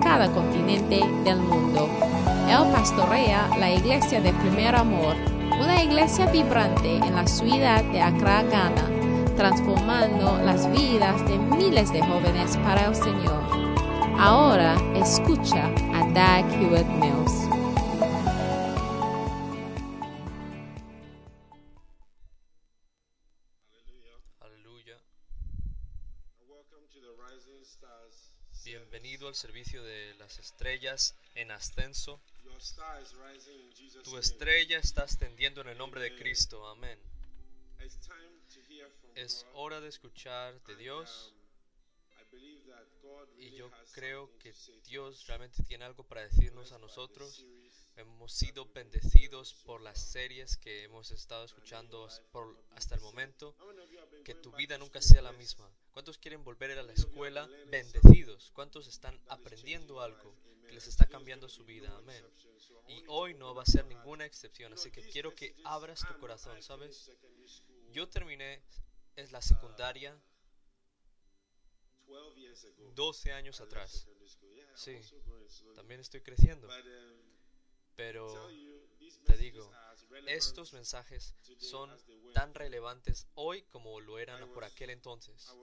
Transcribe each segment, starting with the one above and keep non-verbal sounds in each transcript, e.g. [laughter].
cada continente del mundo. Él pastorea la iglesia de Primer Amor, una iglesia vibrante en la ciudad de Accra, Ghana, transformando las vidas de miles de jóvenes para el Señor. Ahora escucha a Dag Hewitt Mills. Al servicio de las estrellas en ascenso. Tu estrella está ascendiendo en el nombre de Cristo. Amén. Es hora de escuchar de Dios y yo creo que Dios realmente tiene algo para decirnos a nosotros. Hemos sido bendecidos por las series que hemos estado escuchando hasta el momento. Que tu vida nunca sea la misma. ¿Cuántos quieren volver a la escuela bendecidos? ¿Cuántos están aprendiendo algo que les está cambiando su vida? Amén. Y hoy no va a ser ninguna excepción. Así que quiero que abras tu corazón, ¿sabes? Yo terminé en la secundaria 12 años atrás. Sí, también estoy creciendo. Pero te digo, estos mensajes son tan relevantes hoy como lo eran por aquel entonces.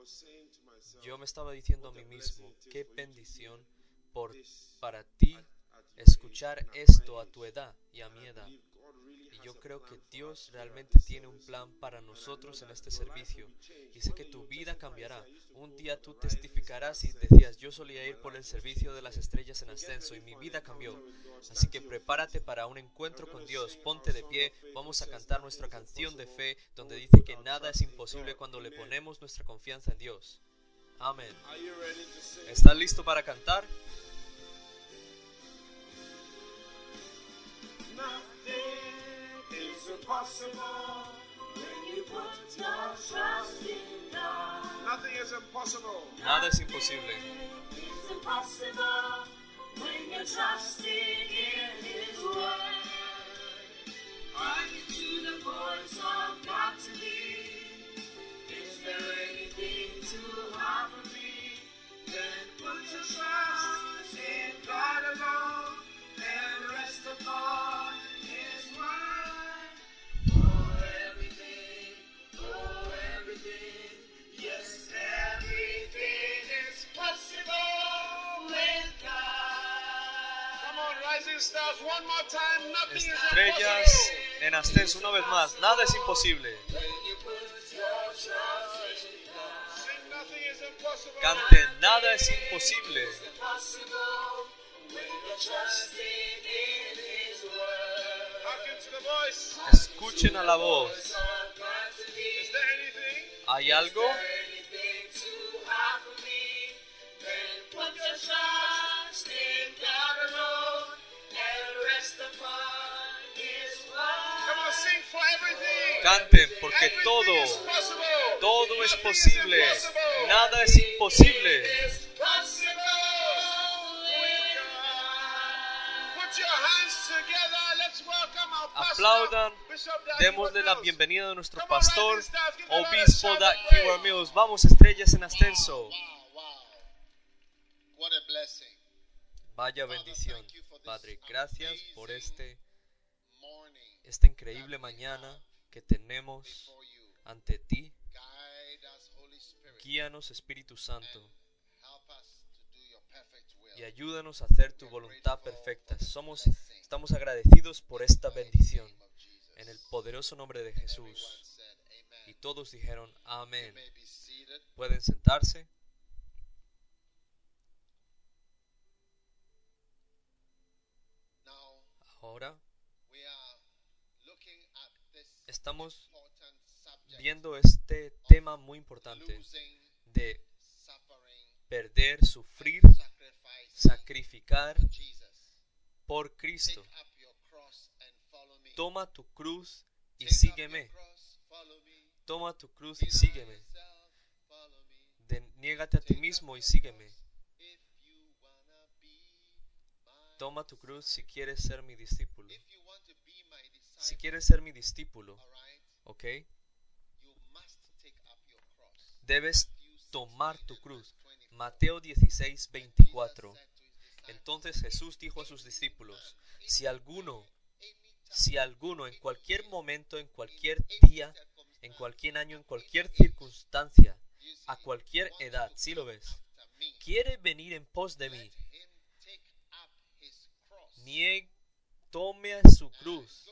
Yo me estaba diciendo a mí mismo, qué bendición por, para ti escuchar esto a tu edad y a mi edad. Y yo creo que Dios realmente tiene un plan para nosotros en este servicio. Y sé que tu vida cambiará. Un día tú testificarás y decías, yo solía ir por el servicio de las estrellas en ascenso y mi vida cambió. Así que prepárate para un encuentro con Dios. Ponte de pie. Vamos a cantar nuestra canción de fe donde dice que nada es imposible cuando le ponemos nuestra confianza en Dios. Amén. ¿Estás listo para cantar? Impossible when you put your trust in God. Nothing is impossible. Nada es imposible. It's impossible when you're trusting in His word. Are you to the voice of God to lead? Is there anything too hard for me? Then put your trust in God alone Estrellas en ascenso una vez más. Nada es imposible. Canten, nada es imposible. Escuchen a la voz. ¿Hay algo? Canten, porque todo, todo es posible. Nada es imposible. It's possible with God. Put your hands together. Let's welcome our pastor, Aplaudan, démosle la bienvenida a nuestro pastor, obispo. Heward Mills. Vamos, estrellas en ascenso. Wow, wow. What a blessing. Vaya bendición. Padre, gracias por este, esta increíble mañana que tenemos ante ti. Guíanos, Espíritu Santo, y ayúdanos a hacer tu voluntad perfecta. Somos, estamos agradecidos por esta bendición. En el poderoso nombre de Jesús. Y todos dijeron amén. Pueden sentarse. Ahora estamos viendo este tema muy importante de perder, sufrir, sacrificar por Cristo. Toma tu cruz y sígueme. Toma tu cruz y sígueme. De- niégate a ti mismo y sígueme. Toma tu cruz si quieres ser mi discípulo. Si quieres ser mi discípulo, ¿ok? Debes Matthew 6, tomar tu 20, cruz. verse 24. Mateo 16, 24. Jesus said to his disciples, Entonces Jesús dijo a sus discípulos, si alguno, "Anytime, si alguno en cualquier momento, en cualquier día, en cualquier año, en cualquier circunstancia, a cualquier edad, si lo ves, quiere venir en pos de mí, him take up his cross. Niegue, tome su cruz,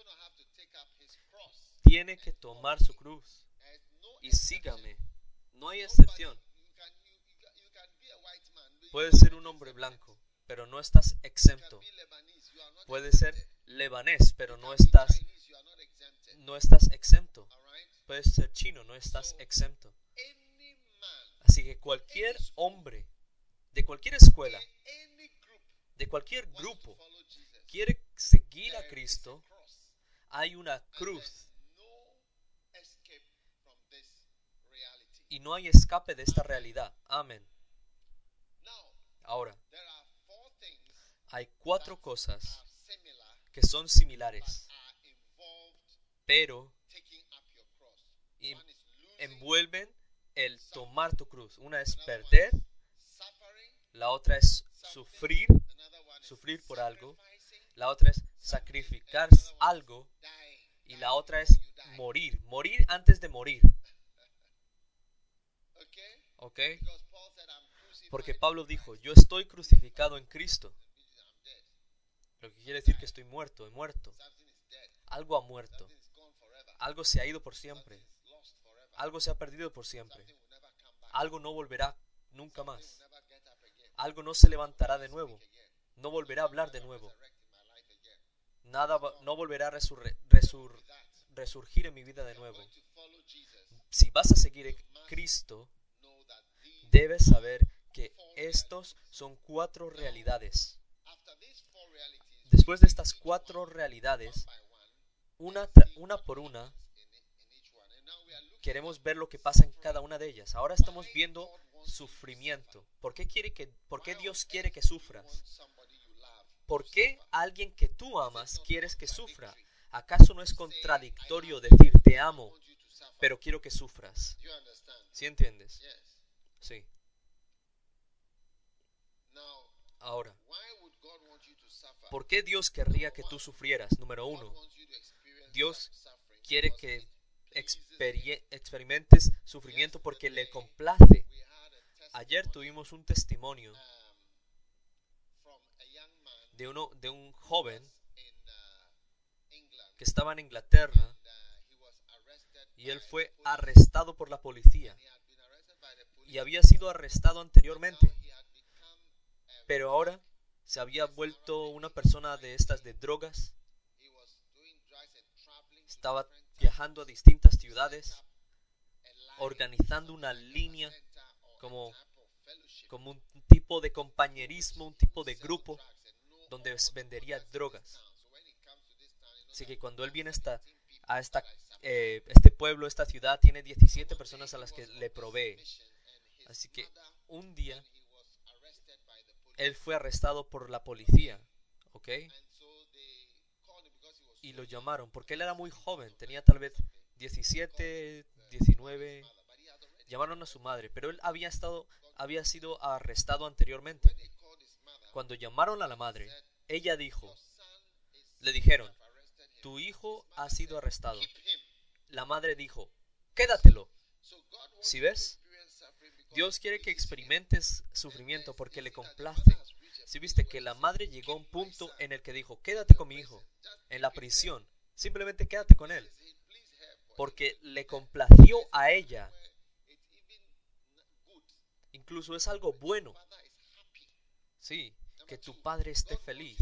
tiene que tomar su cruz y sígame. No hay excepción. Puedes ser un hombre blanco, pero no estás exento. Puedes ser lebanés, pero no estás, no estás exento. Puedes ser chino, no estás exento. Así que cualquier hombre, de cualquier escuela, de cualquier grupo. Quiere seguir a Cristo, hay una cruz y no hay escape de esta realidad. Amén. Ahora, hay cuatro cosas que son similares, pero envuelven el tomar tu cruz. Una es perder, la otra es sufrir, sufrir por algo, la otra es sacrificar algo y la otra es morir, morir antes de morir. ¿Ok? Porque Pablo Christ." dijo, yo estoy crucificado en Cristo. Lo que quiere decir que estoy muerto, he muerto. Algo ha muerto. Algo se ha ido por siempre. Algo se ha perdido por siempre. Algo no volverá nunca más. Algo no se levantará de nuevo. No volverá a hablar de nuevo. Resurrect in my life again. Nada no volverá a resur- resurgir en mi vida de nuevo. Si vas a seguir a Cristo, debes saber que estos son cuatro realidades. Después de estas cuatro realidades, una, una por una, queremos ver lo que pasa en cada una de ellas. Ahora estamos viendo sufrimiento. ¿Por qué, quiere que, por qué Dios quiere que sufras? ¿Por qué alguien que tú amas quieres que sufra? ¿Acaso no es contradictorio decir te amo, pero quiero que sufras? ¿Sí entiendes? Sí. Ahora? ¿por qué Dios querría que tú sufrieras? Número uno, Dios quiere que experimentes sufrimiento porque le complace. Ayer tuvimos un testimonio de, uno, de un joven uh, que estaba en Inglaterra. Uh, y él fue arrestado por la policía. Y había sido arrestado anteriormente, pero ahora se había vuelto una persona de estas de drogas, estaba viajando a distintas ciudades, organizando una línea como, como un tipo de compañerismo, un tipo de grupo donde vendería drogas. Así que cuando él viene a 17 esta, people a esta, eh, este pueblo, esta ciudad, tiene 17 personas a las que le provee. Así que un día él fue arrestado por la policía, ¿ok? Y lo llamaron porque él era muy joven, tenía tal vez 17, 19. Mother, but he had already Llamaron a su madre, pero él había estado, había sido arrestado anteriormente. Cuando llamaron a la madre, ella dijo, le dijeron, tu hijo ha sido arrestado. La madre dijo, quédatelo. So God wants ¿Sí you to ves? Dios quiere que experimentes sufrimiento porque le complace. Si viste que la madre llegó a un "Keep my punto son." en el que dijo, quédate con mi hijo, en la prisión. Simplemente quédate con él. Porque le complació a ella. Incluso es algo bueno. Sí, que tu padre esté feliz.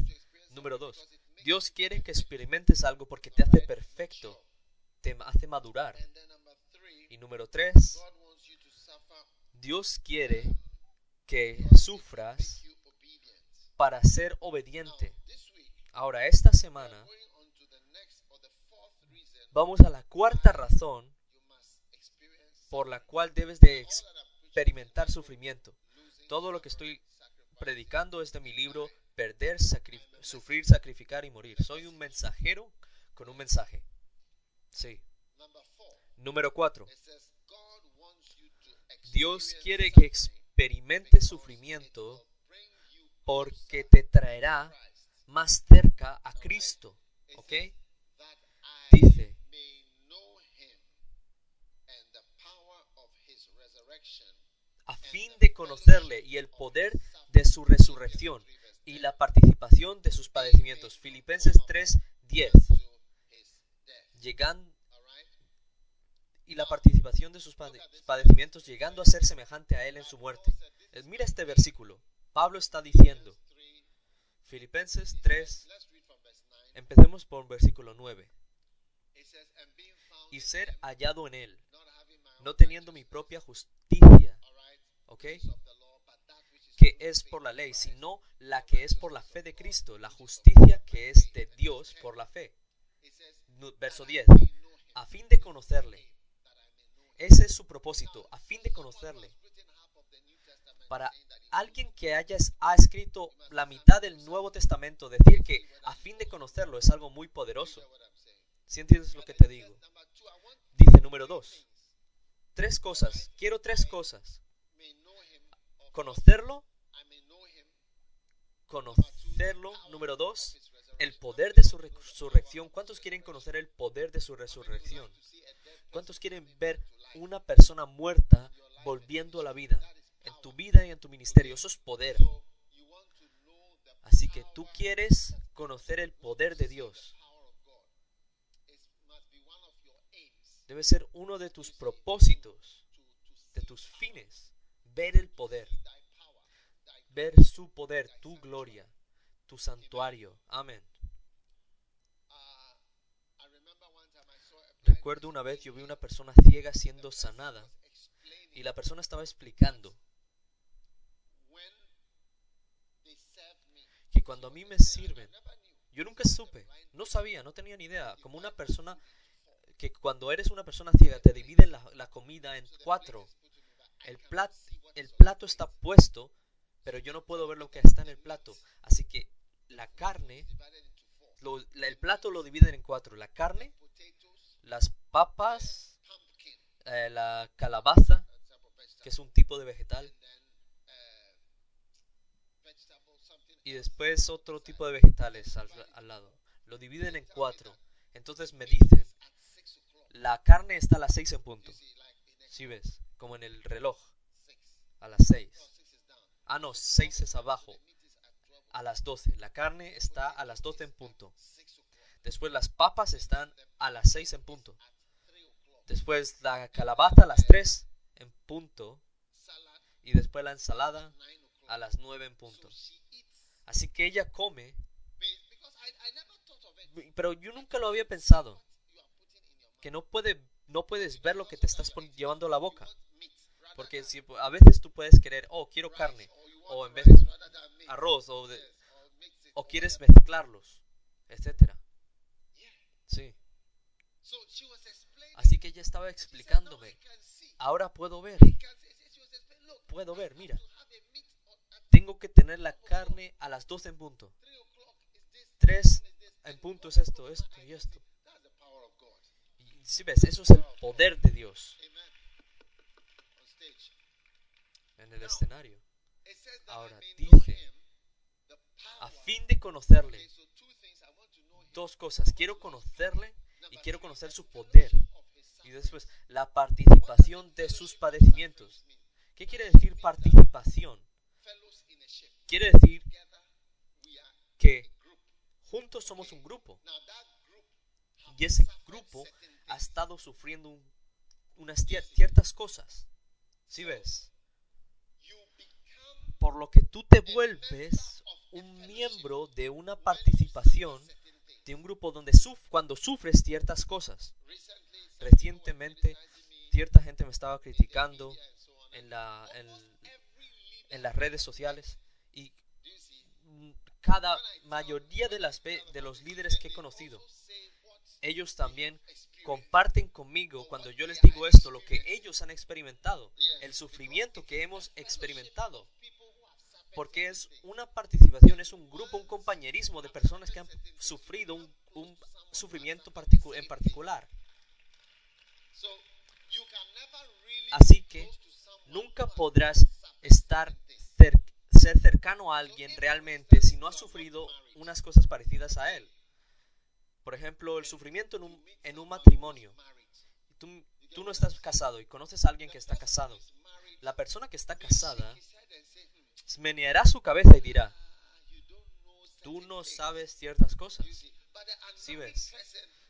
Número dos, Dios quiere que experimentes algo porque te hace perfecto, te hace madurar. Y número tres, Dios quiere que sufras para ser obediente. Ahora, esta semana vamos a la cuarta razón por la cual debes de experimentar sufrimiento. Todo lo que estoy predicando es de mi libro Perder, Sufrir, Sacrificar y Morir. Soy un mensajero con un mensaje. Sí. Número 4. It says God wants you to Dios quiere que suffering experimente because it sufrimiento porque te traerá más cerca a Cristo. ¿Ok? Dice, a fin de conocerle y el poder de su resurrección y la participación de sus padecimientos. Filipenses 3:10. to his death. Llegando All right? y la participación de sus pade- padecimientos llegando a ser semejante a él en su muerte. Eh, Mira este versículo. Pablo está diciendo. Filipenses 3, Let's read from verse 9. empecemos por versículo 9. It says, and being found Y ser hallado en él, no teniendo mi propia justicia, ¿ok? of the law, but that which is Que es por la ley, sino la que es por la fe de Cristo, la justicia que es de Dios por la fe. Verso 10. may know him, A fin de conocerle. Ese es su propósito, a fin de conocerle. Para alguien que haya ha escrito la mitad del Nuevo Testamento, decir que a fin de conocerlo es algo muy poderoso. Si entiendes lo que te digo? Dice número dos. Tres cosas. Quiero tres cosas. Conocerlo, conocerlo. Número dos, el poder de su resurrección. ¿Cuántos quieren conocer el poder de su resurrección? ¿Cuántos quieren ver una persona muerta volviendo a la vida? En tu vida y en tu ministerio. Eso es poder. Así que tú quieres conocer el poder de Dios. Debe ser uno de tus propósitos, to, to de tus fines. Ver el poder, ver su poder, tu gloria, tu santuario. Amén. Recuerdo una vez yo vi una persona ciega siendo sanada y la persona estaba explicando que cuando a mí me sirven, yo nunca supe, no sabía, no tenía ni idea, como una persona que cuando eres una persona ciega te dividen la, comida en cuatro. El plato está puesto, pero yo no puedo ver lo que está en el plato. Así que la carne, el plato lo dividen en cuatro. La carne, las papas, eh, la calabaza, que es un tipo de vegetal, y después otro tipo de vegetales al, lado. Lo dividen en cuatro. Entonces me dicen, la carne está a las seis en punto. Si ves, como en el reloj, a las seis. No, six is down. Ah, no, seis es abajo, a las doce. La carne está a las doce en punto. Después las papas están a las 6 en punto. Después la calabaza a las 3 en punto. Y después la ensalada a las 9 en punto. Así que ella come, pero yo nunca lo había pensado. Que no, puede, no puedes ver lo que te estás llevando a la boca. Porque si, a veces tú puedes querer, oh, quiero carne. O en vez arroz. O, o quieres mezclarlos. Etcétera. Sí. Así que ella estaba She said, "Now explicándome. Ahora puedo ver. Puedo ver, mira. Tengo que tener la carne a las 12 en punto. three o'clock is this, 3 one is this, en punto es esto, esto y esto. Si ves, eso es el poder de Dios en el escenario. Ahora, dice, A fin de conocerle, dos cosas. Quiero conocerle y quiero conocer su poder. Of his Y después, la participación de sus padecimientos. ¿Qué quiere decir participación? Quiere decir que juntos somos un grupo. Y ese grupo ha estado sufriendo un- unas cier- ciertas cosas. ¿Sí ves? Por lo que tú te vuelves un miembro de una participación de un grupo donde cuando sufres ciertas cosas. Recientemente, cierta gente me estaba criticando en, las redes sociales y cada mayoría de los líderes que he conocido, ellos también comparten conmigo cuando yo les digo esto, lo que ellos han experimentado, el sufrimiento que hemos experimentado. Porque es una participación, es un grupo, un compañerismo de personas que han sufrido un, sufrimiento en particular. Así que nunca podrás estar ser cercano a alguien realmente si no has sufrido unas cosas parecidas a él. Por ejemplo, el sufrimiento en un, matrimonio. Tú, no estás casado y conoces a alguien que está casado. La persona que está casada Meneará su cabeza y dirá, tú no things." sabes ciertas cosas. Sí ves.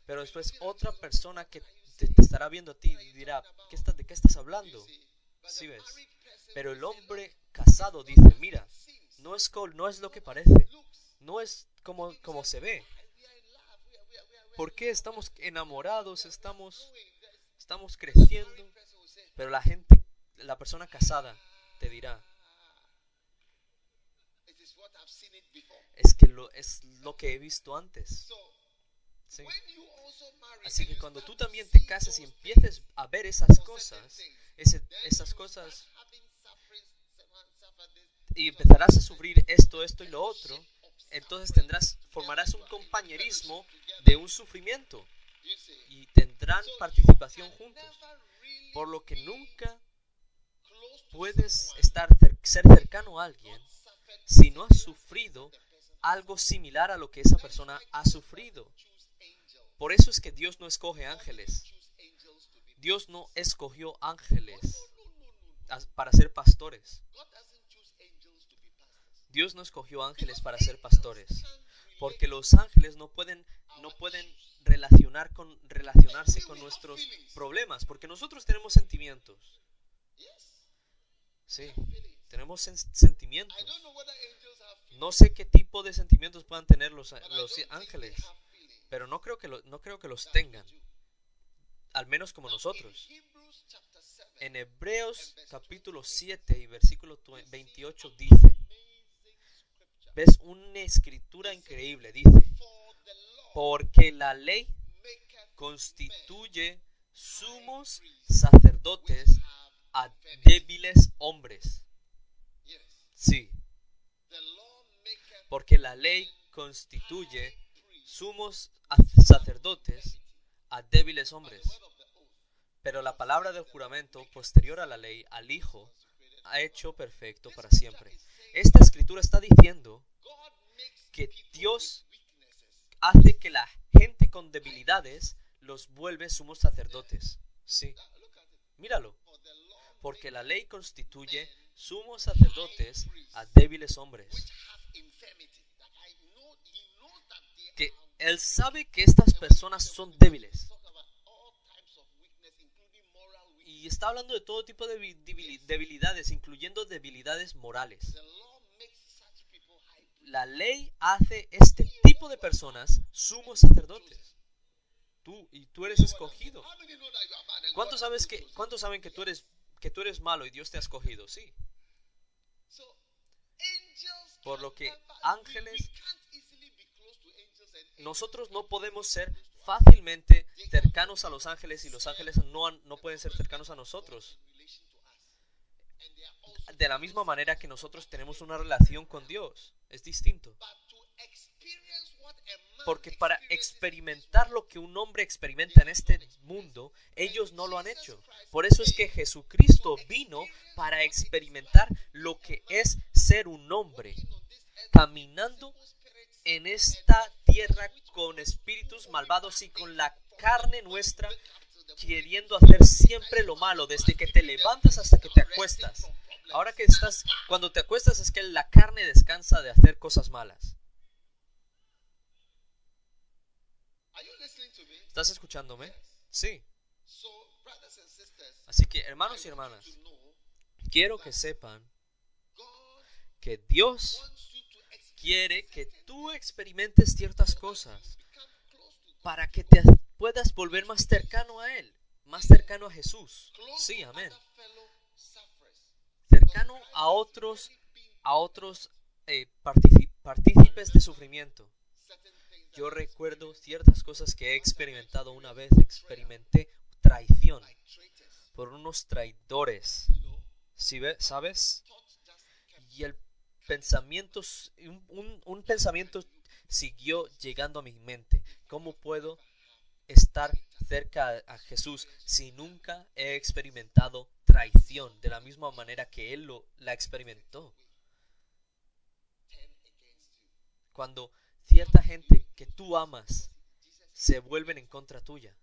Pero después otra persona que "What are you te, estará viendo a ti dirá, ¿Qué estás, ¿de qué estás hablando? Sí ves. Pero el hombre "Look, casado dice, mira, no es, no es lo que parece, no es como, como se ve. ¿Por qué estamos enamorados? Estamos, doing this." estamos creciendo. Pero la gente, la persona casada te dirá, es que lo, es lo que he visto antes. Sí. Así que cuando tú también te see cases y empieces a ver esas cosas, ese- esas cosas, y empezarás a sufrir esto, esto y lo otro, entonces tendrás, formarás un compañerismo de un sufrimiento y tendrán participación juntos. Por lo que nunca puedes estar ser cercano a alguien si no has sufrido. Algo similar a lo que esa persona ha sufrido. Por eso es que Dios no escoge ángeles. Dios no escogió ángeles para ser pastores. Dios no escogió ángeles para ser pastores. Porque los ángeles no pueden, no pueden relacionar con, relacionarse con nuestros problemas. Porque nosotros tenemos sentimientos. Sí. Tenemos sen- sentimientos. No sé qué tipo de sentimientos puedan tener los, los ángeles. Pero no creo que, lo- no creo que los tengan. Al menos como nosotros. In Hebrews chapter 7, En Hebreos capítulo 7 y versículo tue- 28 dice, ves una escritura increíble, dice, porque la ley constituye sumos sacerdotes a débiles hombres. Sí, porque la ley constituye sumos sacerdotes a débiles hombres. Pero la palabra del juramento posterior a la ley, al Hijo, ha hecho perfecto para siempre. Esta escritura está diciendo que Dios hace que la gente con debilidades los vuelve sumos sacerdotes. Sí, míralo. Porque la ley constituye sumos sacerdotes a débiles hombres. Que Él sabe que estas personas son débiles. Y está hablando de todo tipo de debilidades, incluyendo debilidades morales. La ley hace este tipo de personas sumos sacerdotes. Tú y tú eres escogido. ¿Cuántos sabes que cuántos saben que tú eres que tú eres malo y Dios te ha escogido? Sí. Por lo que ángeles- Nosotros no podemos ser fácilmente cercanos a los ángeles y los ángeles no, no pueden ser cercanos a nosotros. De la misma manera que nosotros tenemos una relación con Dios. Es distinto. but to experience what a man Porque para experimentar lo que un hombre experimenta en este mundo, ellos no lo han hecho. Por eso es que Jesucristo vino para experimentar lo que es ser un hombre, caminando en esta tierra con espíritus malvados y con la carne nuestra, queriendo hacer siempre lo malo, desde que te levantas hasta que te acuestas. Ahora que estás, cuando te acuestas es que la carne descansa de hacer cosas malas. Are you listening to me? ¿Estás escuchándome? Sí. Así que, hermanos y hermanas, quiero que sepan que Dios quiere que tú experimentes ciertas cosas para que te puedas volver más cercano a Él, más cercano a Jesús. Sí, amén. Cercano a otros, a otros eh, partícipes de sufrimiento. Yo recuerdo ciertas cosas que he experimentado una vez. Experimenté traición por unos traidores. ¿Sí ve- ¿Sabes? Y el pensamiento, un, pensamiento siguió llegando a mi mente. ¿Cómo puedo estar cerca a, Jesús si nunca he experimentado traición de la misma manera que Él lo, la experimentó? Cuando cierta gente que tú amas se vuelven en contra tuya.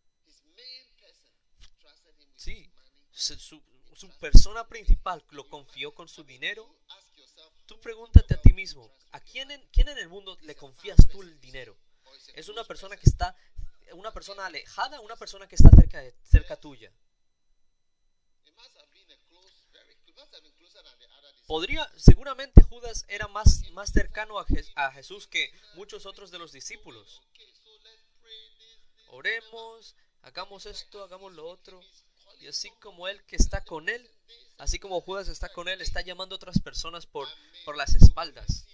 Sí, su, persona principal lo confió con su dinero. Tú pregúntate a ti mismo, ¿a quién en, quién en el mundo le confías tú el dinero? ¿Es una persona que está, una persona alejada una persona que está cerca, de- cerca tuya? Podría, seguramente Judas era más, más cercano a, Je- a Jesús que muchos otros de los discípulos. Oremos, hagamos esto, hagamos lo otro. Y así como él que está con él, así como Judas está con él, está llamando a otras personas por, por las espaldas.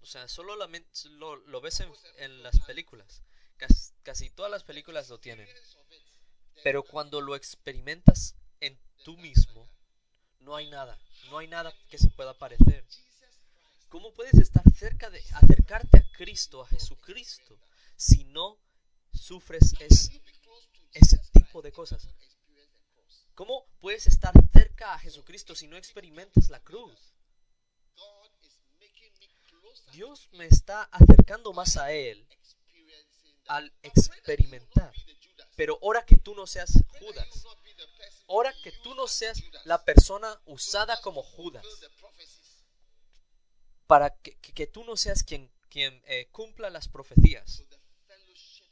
O sea, solo lo, ves en, las películas. Cas- casi todas las películas lo tienen. Pero cuando lo experimentas en tú mismo, no hay nada. No hay nada que se pueda parecer. ¿Cómo puedes estar cerca de acercarte a Cristo, a Jesucristo, si no sufres ese tipo de cosas? ¿Cómo puedes estar cerca a Jesucristo si no experimentas la cruz? Dios me está acercando más a Él al experimentar. Pero ahora que tú no seas Judas, ahora que tú no seas la persona usada como Judas, para que, tú no seas quien, eh, cumpla las profecías, So the fellowship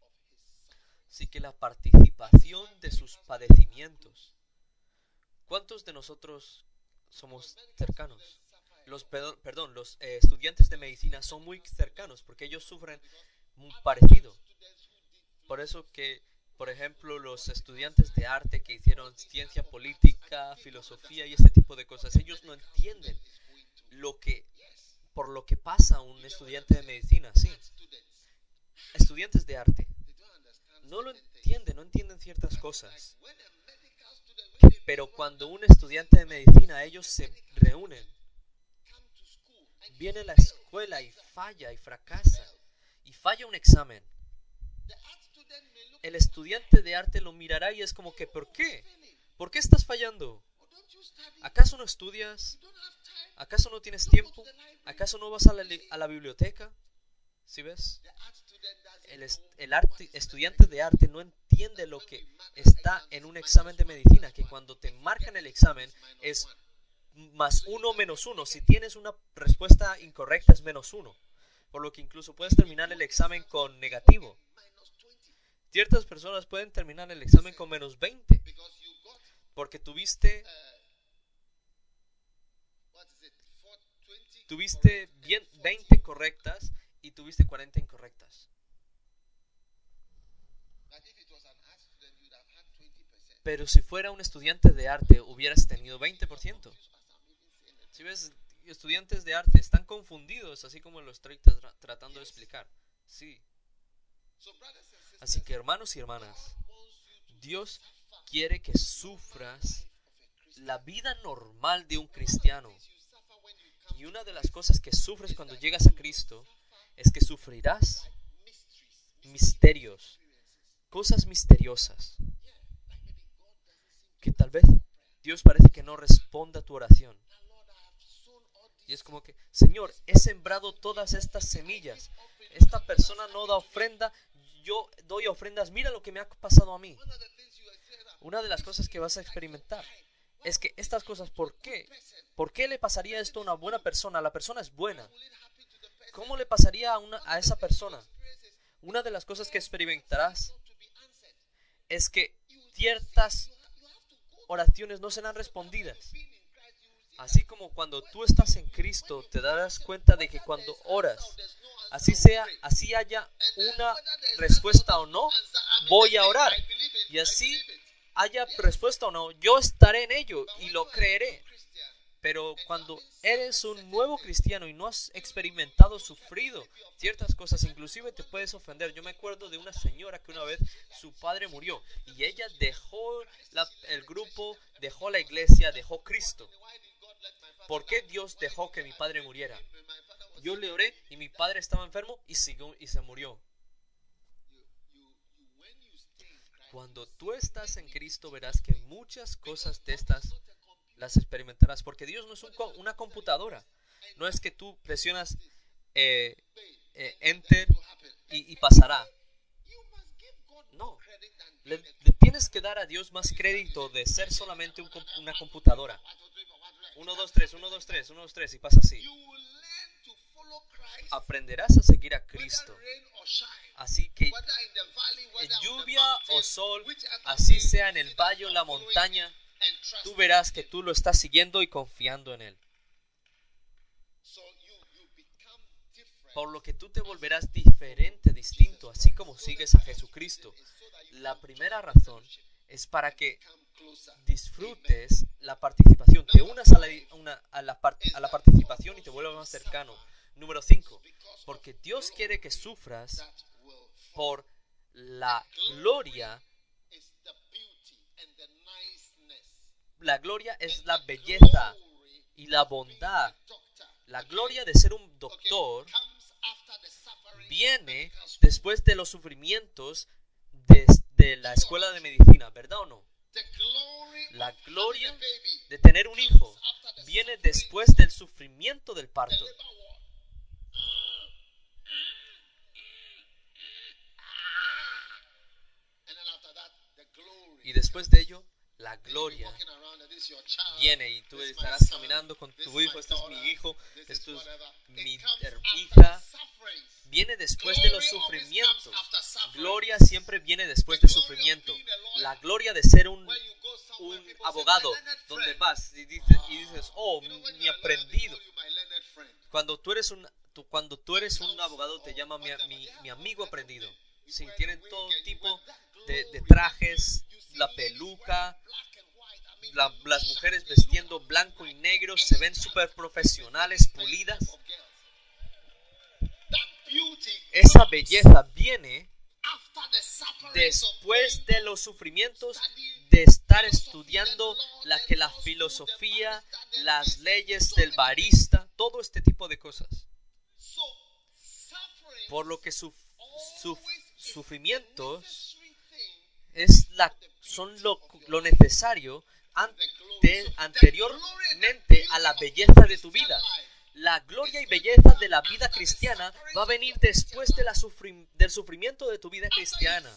of his son. sí que la participación de sus padecimientos. ¿Cuántos de nosotros somos cercanos? Los, perdón, los eh, estudiantes de medicina son muy cercanos porque ellos sufren muy parecido. Por eso que, por ejemplo, los estudiantes de arte que hicieron ciencia política, filosofía y este tipo de cosas, ellos no entienden lo que, por lo que pasa un estudiante de medicina, sí. Estudiantes de arte no lo entienden, no entienden ciertas cosas. Pero cuando un estudiante de medicina, ellos se reúnen, viene a la escuela y falla y fracasa y falla un examen, el estudiante de arte lo mirará y es como que, ¿por qué? ¿Por qué estás fallando? ¿Acaso no estudias? ¿Acaso no tienes tiempo? ¿Acaso no vas a la, a la biblioteca? ¿Sí ves? El, el arte, estudiante de arte no entiende lo que está en un examen de medicina, que cuando te marcan el examen es más uno menos uno. Si tienes una respuesta incorrecta es menos uno. Por lo que incluso puedes terminar el examen con negativo. Minus 20 Ciertas personas pueden terminar el examen con menos 20 because you got porque tuviste, what is it? For 20 tuviste bien 20 correctas y tuviste 40 incorrectas. But if it was an art student, you'd have had 20%. Pero si fuera un estudiante de arte hubieras tenido 20%. As I'm even saying it. Si ves, estudiantes de arte están confundidos, así como lo estoy tra- tratando de explicar. Sí. Así que hermanos y hermanas, Dios quiere que sufras la vida normal de un cristiano. Y una de las cosas que sufres cuando llegas a Cristo es que sufrirás misterios, cosas misteriosas, que tal vez Dios parece que no responda a tu oración. Y es como que, Señor, he sembrado todas estas semillas. Esta persona no da ofrenda, yo doy ofrendas. Mira lo que me ha pasado a mí. Una de las cosas que vas a experimentar es que estas cosas, ¿por qué? ¿Por qué le pasaría esto a una buena persona? La persona es buena. ¿Cómo le pasaría a, una, a esa persona? Una de las cosas que experimentarás es que ciertas oraciones no serán respondidas. Así como cuando tú estás en Cristo, te darás cuenta de que cuando oras, así sea, así haya una respuesta o no, voy a orar. Y así haya respuesta o no, yo estaré en ello y lo creeré. Pero cuando eres un nuevo cristiano y no has experimentado, sufrido ciertas cosas, inclusive te puedes ofender. Yo me acuerdo de una señora que una vez su padre murió y ella dejó la- el grupo, dejó la iglesia, dejó Cristo. ¿Por qué Dios dejó que mi padre muriera? Yo le oré y mi padre estaba enfermo y, siguió- y se murió. Cuando tú estás en Cristo verás que muchas cosas de estas las experimentarás, porque Dios no es una computadora. No es que tú presionas eh, eh, enter y, pasará. No. Le, tienes que dar a Dios más crédito de ser solamente una computadora. 1, 2, 3, 1, 2, 3, 1, 2, 3 y pasa así. Aprenderás a seguir a Cristo. Así que en lluvia o sol, así sea en el valle o la montaña, tú verás que tú lo estás siguiendo y confiando en Él. Por lo que tú te volverás diferente, distinto, así como sigues a Jesucristo. La primera razón es para que disfrutes la participación, te unas a la, una- a la participación y te vuelvas más cercano. Número 5. Porque Dios quiere que sufras por la gloria. La gloria es la belleza y la bondad. La gloria de ser un doctor viene después de los sufrimientos de, de la escuela de medicina, ¿verdad o no? La gloria de tener un hijo viene después del sufrimiento del parto. Y después de ello, la gloria viene y tú estarás caminando con tu hijo, este es mi hijo, esto es mi hija. Viene después de los sufrimientos. Gloria siempre viene después del sufrimiento. La gloria de ser un, un abogado, donde vas y dices, oh, mi aprendido. Cuando tú eres un, tú- cuando tú eres un abogado te llama mi, mi- mi amigo aprendido. Sí, tienen todo tipo de, de trajes, la peluca, la- las mujeres vestiendo blanco y negro, se ven súper profesionales, pulidas. Esa belleza viene después de los sufrimientos de estar estudiando la que la filosofía, las leyes del barista, todo este tipo de cosas. Por lo que su, su- sufrimientos es la, son lo, lo necesario ante, anteriormente a la belleza de tu vida. La gloria y belleza de la vida cristiana va a venir después de la del sufrimiento de tu vida cristiana.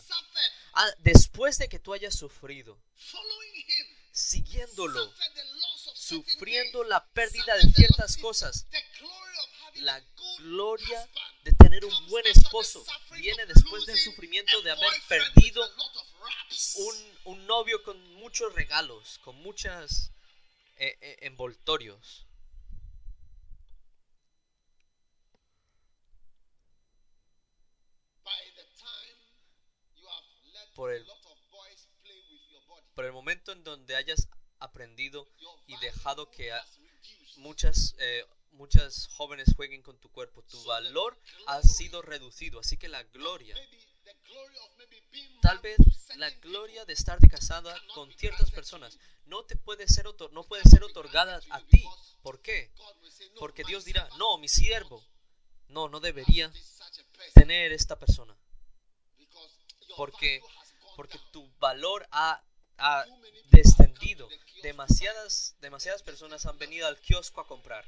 Ah, después de que tú hayas sufrido, siguiéndolo, sufriendo la pérdida de ciertas cosas. La gloria de tener un buen esposo viene después del sufrimiento de haber perdido un, un novio con muchos regalos, con muchos envoltorios. Por el, por el momento en donde hayas aprendido y dejado que muchas, eh, muchas jóvenes jueguen con tu cuerpo, tu valor ha sido reducido. Así que la gloria, tal vez la gloria de estar de casada con ciertas personas no te puede ser no puede ser otorgada a ti. ¿Por qué? Porque Dios dirá, no, mi siervo, no, no debería tener esta persona. Porque, porque tu valor ha, ha descendido. Demasiadas, demasiadas personas han venido al kiosco a comprar.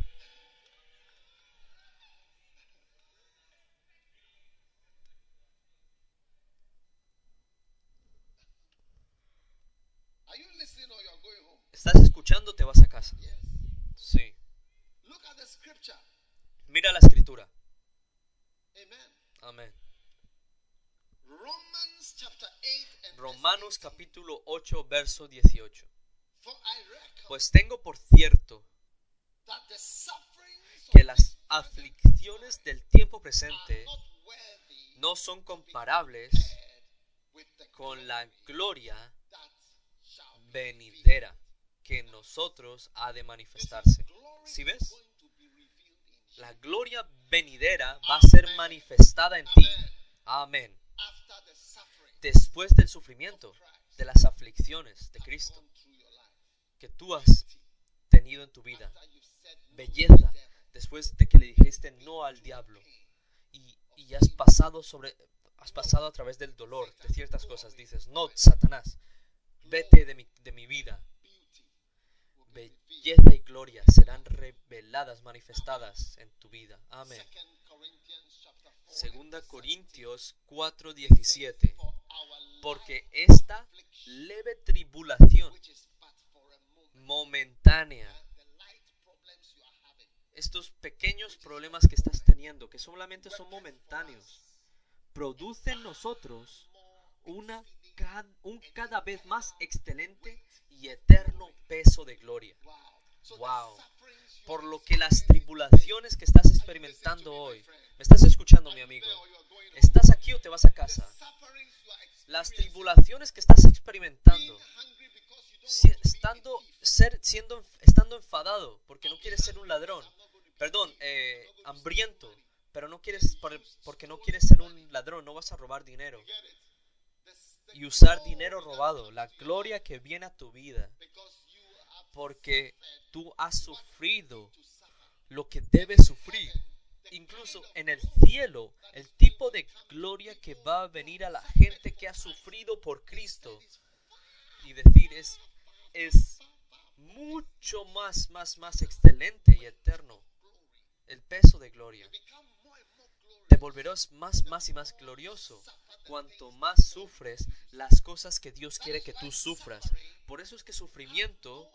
¿Estás escuchando? Te vas a casa. Sí. Mira la escritura. Amén. Romanos 18. capítulo 8, verso 18. For I reckon Pues tengo por cierto que las aflicciones del tiempo presente no son comparables con la gloria venidera que en nosotros ha de manifestarse. ¿Sí ves? La gloria venidera va a ser manifestada en ti. Amén. Después del sufrimiento, de las aflicciones de Cristo que tú has tenido en tu vida. Belleza, después de que le dijiste no al diablo y, has pasado sobre has pasado a través del dolor de ciertas cosas dices no Satanás vete de mi, de mi vida. Belleza y gloria serán reveladas manifestadas en tu vida. Amén. Second Corinthians chapter 4 segunda Corintios 4:17 for our life porque esta leve tribulación momentánea estos pequeños problemas que estás teniendo, que solamente son momentáneos, producen en nosotros una, un cada vez más excelente y eterno peso de gloria. wow. Por lo que las tribulaciones que estás experimentando hoy, ¿me estás escuchando mi amigo? ¿Estás aquí o te vas a casa? Las tribulaciones que estás experimentando, si- estando, ser, siendo, estando enfadado porque no quieres ser un ladrón, perdón, eh, hambriento, pero no quieres, por- porque no quieres ser un ladrón, no vas a robar dinero y usar dinero robado, la gloria que viene a tu vida, porque tú has sufrido lo que debes sufrir. Incluso en el cielo, el tipo de gloria que va a venir a la gente que ha sufrido por Cristo y decir es, es mucho más, más, más excelente y eterno. El peso de gloria. Te volverás más, más y más glorioso cuanto más sufres las cosas que Dios quiere que tú sufras. Por eso es que sufrimiento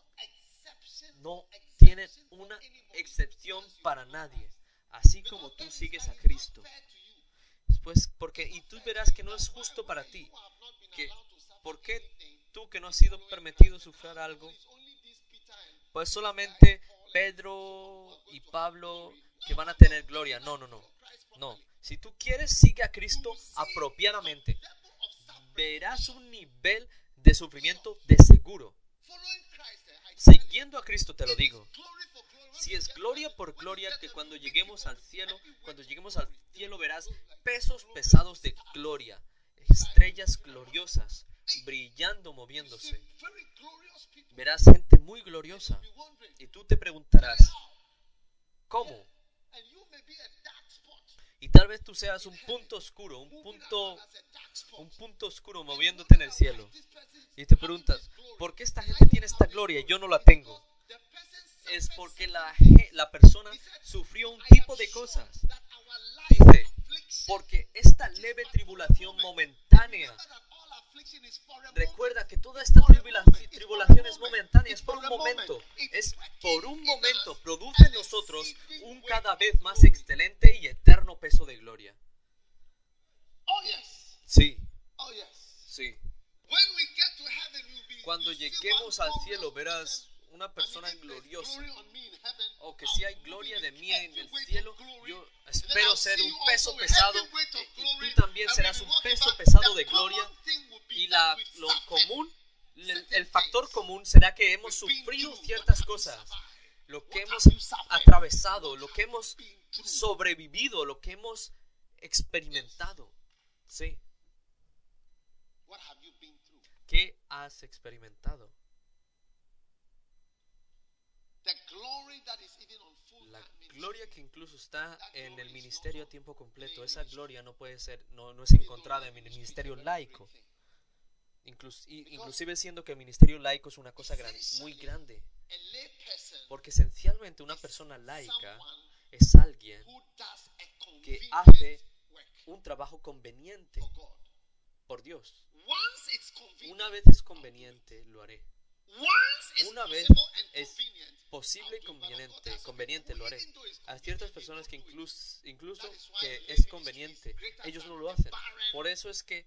no tiene una excepción para nadie, así como tú sigues a Cristo. Después, porque y tú verás que no es justo para ti, que ¿por qué tú que no has sido permitido sufrir algo, pues solamente Pedro y Pablo que van a tener gloria? No, no, no. No, si tú quieres sigue a Cristo apropiadamente. Verás un nivel de sufrimiento de seguro. Siguiendo a Cristo te lo digo. Si es gloria por gloria que cuando lleguemos al cielo, cuando lleguemos al cielo verás pesos pesados de gloria, estrellas gloriosas, brillando, moviéndose. Verás gente muy gloriosa. Y tú te preguntarás, ¿cómo? Y tal vez tú seas un punto oscuro, un punto, un punto oscuro moviéndote en el cielo. Y te preguntas, ¿por qué esta gente tiene esta gloria y yo no la tengo? Es porque la, la persona sufrió un tipo de cosas. Dice, porque esta leve tribulación momentánea Recuerda que toda esta tribula- tribulación es momentánea, es por un momento, es por un momento, produce en nosotros un cada vez más excelente y eterno peso de gloria. Oh. Sí, Oh sí. Cuando lleguemos al cielo verás una persona gloriosa. O que si hay gloria de mí en el cielo, yo espero ser un peso pesado eh, y tú también serás un peso pesado de gloria y la, lo común, el, el factor común será que hemos sufrido ciertas cosas, lo que hemos atravesado, lo que hemos sobrevivido, lo que hemos experimentado. Sí? ¿qué has experimentado? The glory that is even on full La gloria que incluso está en el ministerio a tiempo completo, esa gloria no puede ser, no, no es encontrada en el ministerio laico. Inclus- inclusive siendo que el ministerio laico es una cosa gran- muy grande. Porque esencialmente una persona laica es alguien que hace un trabajo conveniente por Dios. Una vez es conveniente, lo haré. una vez es posible y conveniente, conveniente lo haré. Hay ciertas personas que incluso, incluso que the es conveniente, ellos no lo hacen. Por eso es que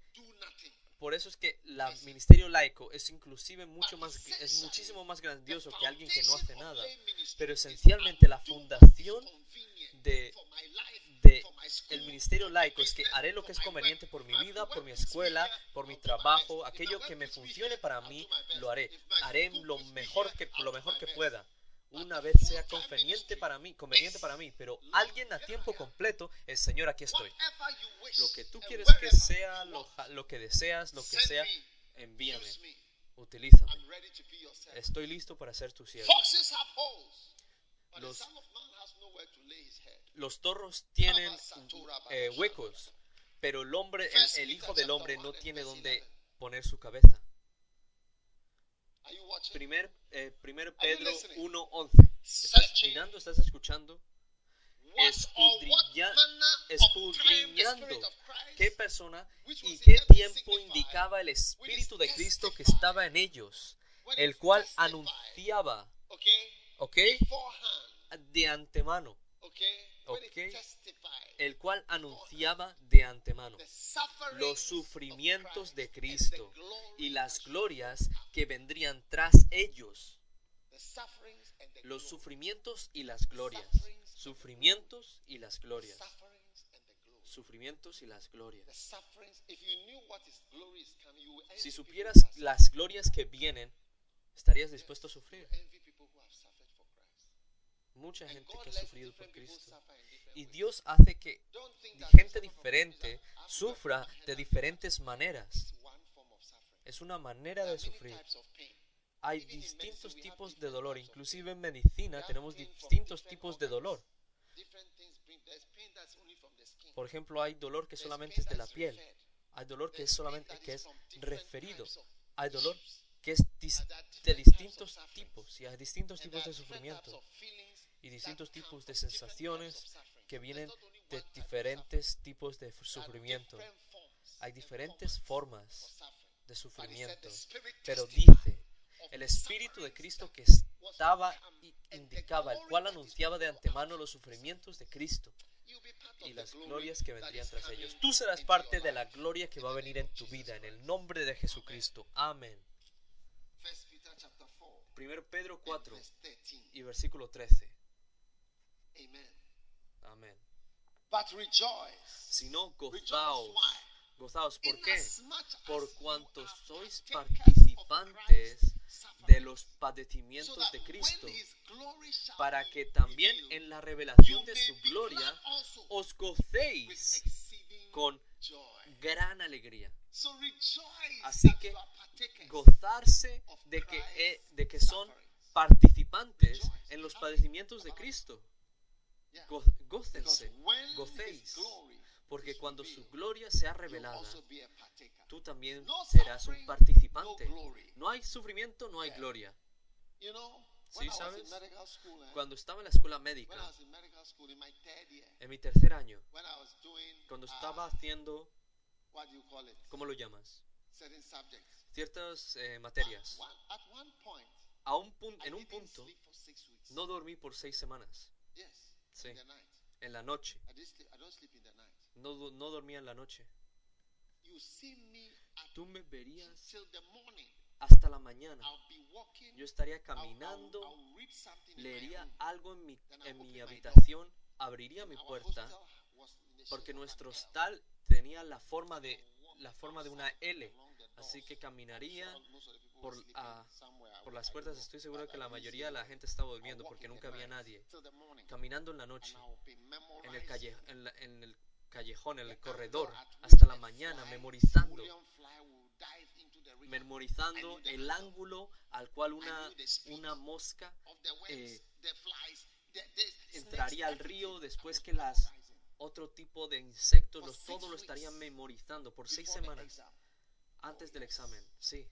por eso es que la ministerio laico es inclusive mucho más es muchísimo más grandioso que alguien que no hace nada. Pero esencialmente la fundación de, de el ministerio laico es que haré lo que es conveniente por mi vida, por mi escuela, por mi trabajo, aquello que me funcione para mí, lo haré. Haré lo mejor que, lo mejor que pueda. Una vez sea conveniente para mí, conveniente para mí, pero alguien a tiempo completo es Señor, aquí estoy. Lo que tú quieres que sea, lo, lo que deseas, lo que sea, me, envíame, utilízame. Estoy listo para ser tu siervo. Los-. Los torros tienen eh, huecos, pero el hombre, el, el hijo del hombre no tiene donde poner su cabeza. Primer, eh, primer Pedro listening? 1.11. ¿Estás mirando? ¿Estás escuchando? escudriña- escudriñando qué persona y qué tiempo indicaba el Espíritu de Cristo que estaba en ellos, el cual anunciaba, okay, ¿ok? De antemano, el cual anunciaba de antemano los sufrimientos de Cristo y las glorias que vendrían tras ellos. Los sufrimientos y las glorias. Sufrimientos y las glorias. Sufrimientos y las glorias. Si supieras las glorias que vienen, estarías dispuesto a sufrir. Mucha gente que ha sufrido por Cristo. Y. Dios hace que gente diferente sufra de diferentes maneras. Es una manera de sufrir. Hay distintos tipos de dolor. Inclusive en medicina tenemos distintos tipos de dolor. Por ejemplo, hay dolor que solamente es de la piel. Hay dolor que es solamente que es referido. Hay dolor que es de distintos tipos y hay distintos tipos de sufrimiento y distintos tipos de sensaciones. Que vienen de diferentes tipos de sufrimiento. Hay diferentes formas de sufrimiento. Pero dice, el Espíritu de Cristo que estaba come y indicaba, el cual anunciaba de antemano los sufrimientos de Cristo y las glorias que vendrían tras ellos. Tú serás parte de la gloria que va a venir en tu vida, en el nombre de Jesucristo. Amén. First Peter chapter 4 1 Pedro and 4 verse 13. y versículo 13. Amen. Amén. But rejoice. Si no, Rejoice gozaos. Gozaos, ¿por qué? Por cuanto sois participantes de los padecimientos de Cristo, para que también en la revelación de su gloria os gocéis con gran alegría. Así que Gozarse de que, eh, de que son participantes en los padecimientos de Cristo. Gócense, gocéis, porque cuando su gloria sea revelada, tú también serás un participante. no hay sufrimiento, no hay gloria. Sí, ¿sabes? eh, Cuando estaba en la escuela médica, en mi tercer año, cuando uh, estaba haciendo, ¿cómo lo llamas? Ciertas eh, At materias. A un en un punto, no dormí por seis semanas. Sí. En la noche. No, no dormía en la noche. Tú me verías hasta la mañana. Yo estaría caminando, leería algo en mi, en mi habitación, abriría mi puerta, porque nuestro hostal tenía la forma de, la forma de una L. Así que caminaría Por, ah, por las puertas. Estoy seguro que la mayoría de la gente estaba durmiendo porque nunca había nadie. Caminando en la noche, en el, memorizing calle, en, la- en el callejón, en el corredor, hasta la mañana, memorizando, memorizando el ángulo al cual una, una mosca eh, entraría al río después que las otro tipo de insectos, los, todo lo estarían memorizando por seis semanas. antes del examen. Sí,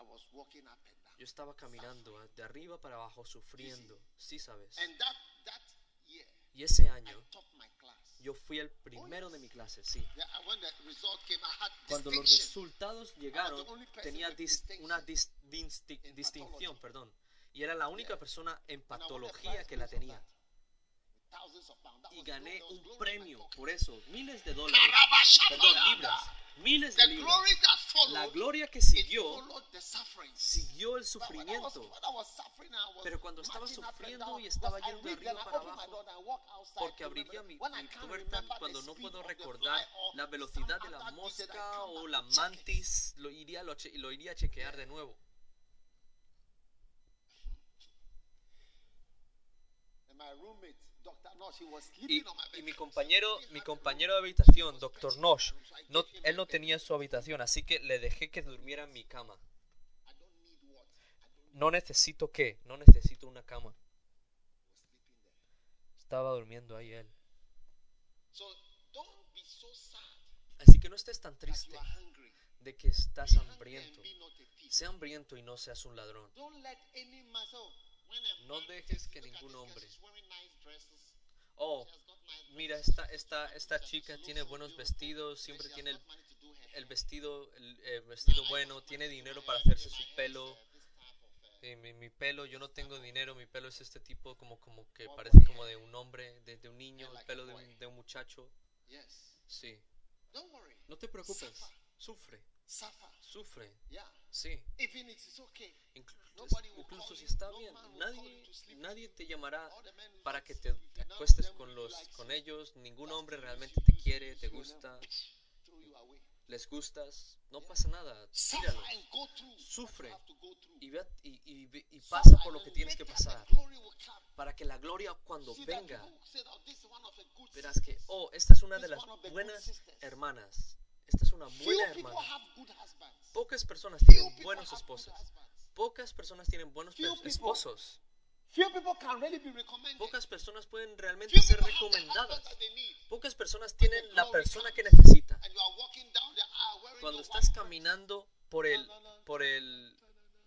I was walking up and down. yo estaba caminando de arriba para abajo, sufriendo. Sí, sabes. And that that year, Y ese año topped my class. yo fui el primero de mi clase, sí. Yeah, when the result came, I had Cuando los resultados llegaron, tenía dis- una dis- in distinción, pathology. perdón. Y era la única Yeah. persona en patología que la tenía. Y gané un premio por eso, miles de dólares, perdón, libras, miles de libras. La gloria que siguió siguió el sufrimiento. Pero cuando estaba sufriendo y estaba yendo de arriba para abajo, Porque abriría mi, mi puerta cuando no puedo recordar la velocidad de la mosca o la mantis, lo iría, lo, che- lo iría a chequear de nuevo. My roommate, Y, mi compañero, mi compañero de habitación, special Nosh, no, él no tenía su habitación, así que le dejé que durmiera en mi cama. No necesito qué, no necesito una cama. Estaba durmiendo ahí él. Así que no estés tan triste de que estás hambriento. Sea hambriento y no seas un ladrón. No dejes que ningún hombre-. Oh, mira, esta, esta, esta chica tiene buenos vestidos, siempre tiene el, el vestido, el, eh, vestido bueno, tiene dinero para hacerse su pelo. mi, mi pelo, yo no tengo dinero, mi pelo es este tipo como, como que parece como de un hombre, de, un niño, el pelo de un, de un muchacho. Sí, no te preocupes, sufre, Suffer. sufre, Yeah. sí. Even it's okay. Incluso call si está bien, nadie, nadie te llamará para que te acuestes con los con ellos, ningún hombre realmente te quiere, te gusta, les gustas, no pasa nada, tíralos Sufre. y, ve y, pasa por lo que tienes que pasar para que la gloria cuando venga "Oh, verás que sisters." oh esta es una de las buenas hermanas esta es una buena hermana. pocas personas tienen buenos esposos. pocas personas tienen buenos esposos. Pocas personas pueden realmente ser recomendadas. pocas personas tienen la persona que necesita. cuando estás caminando por el por el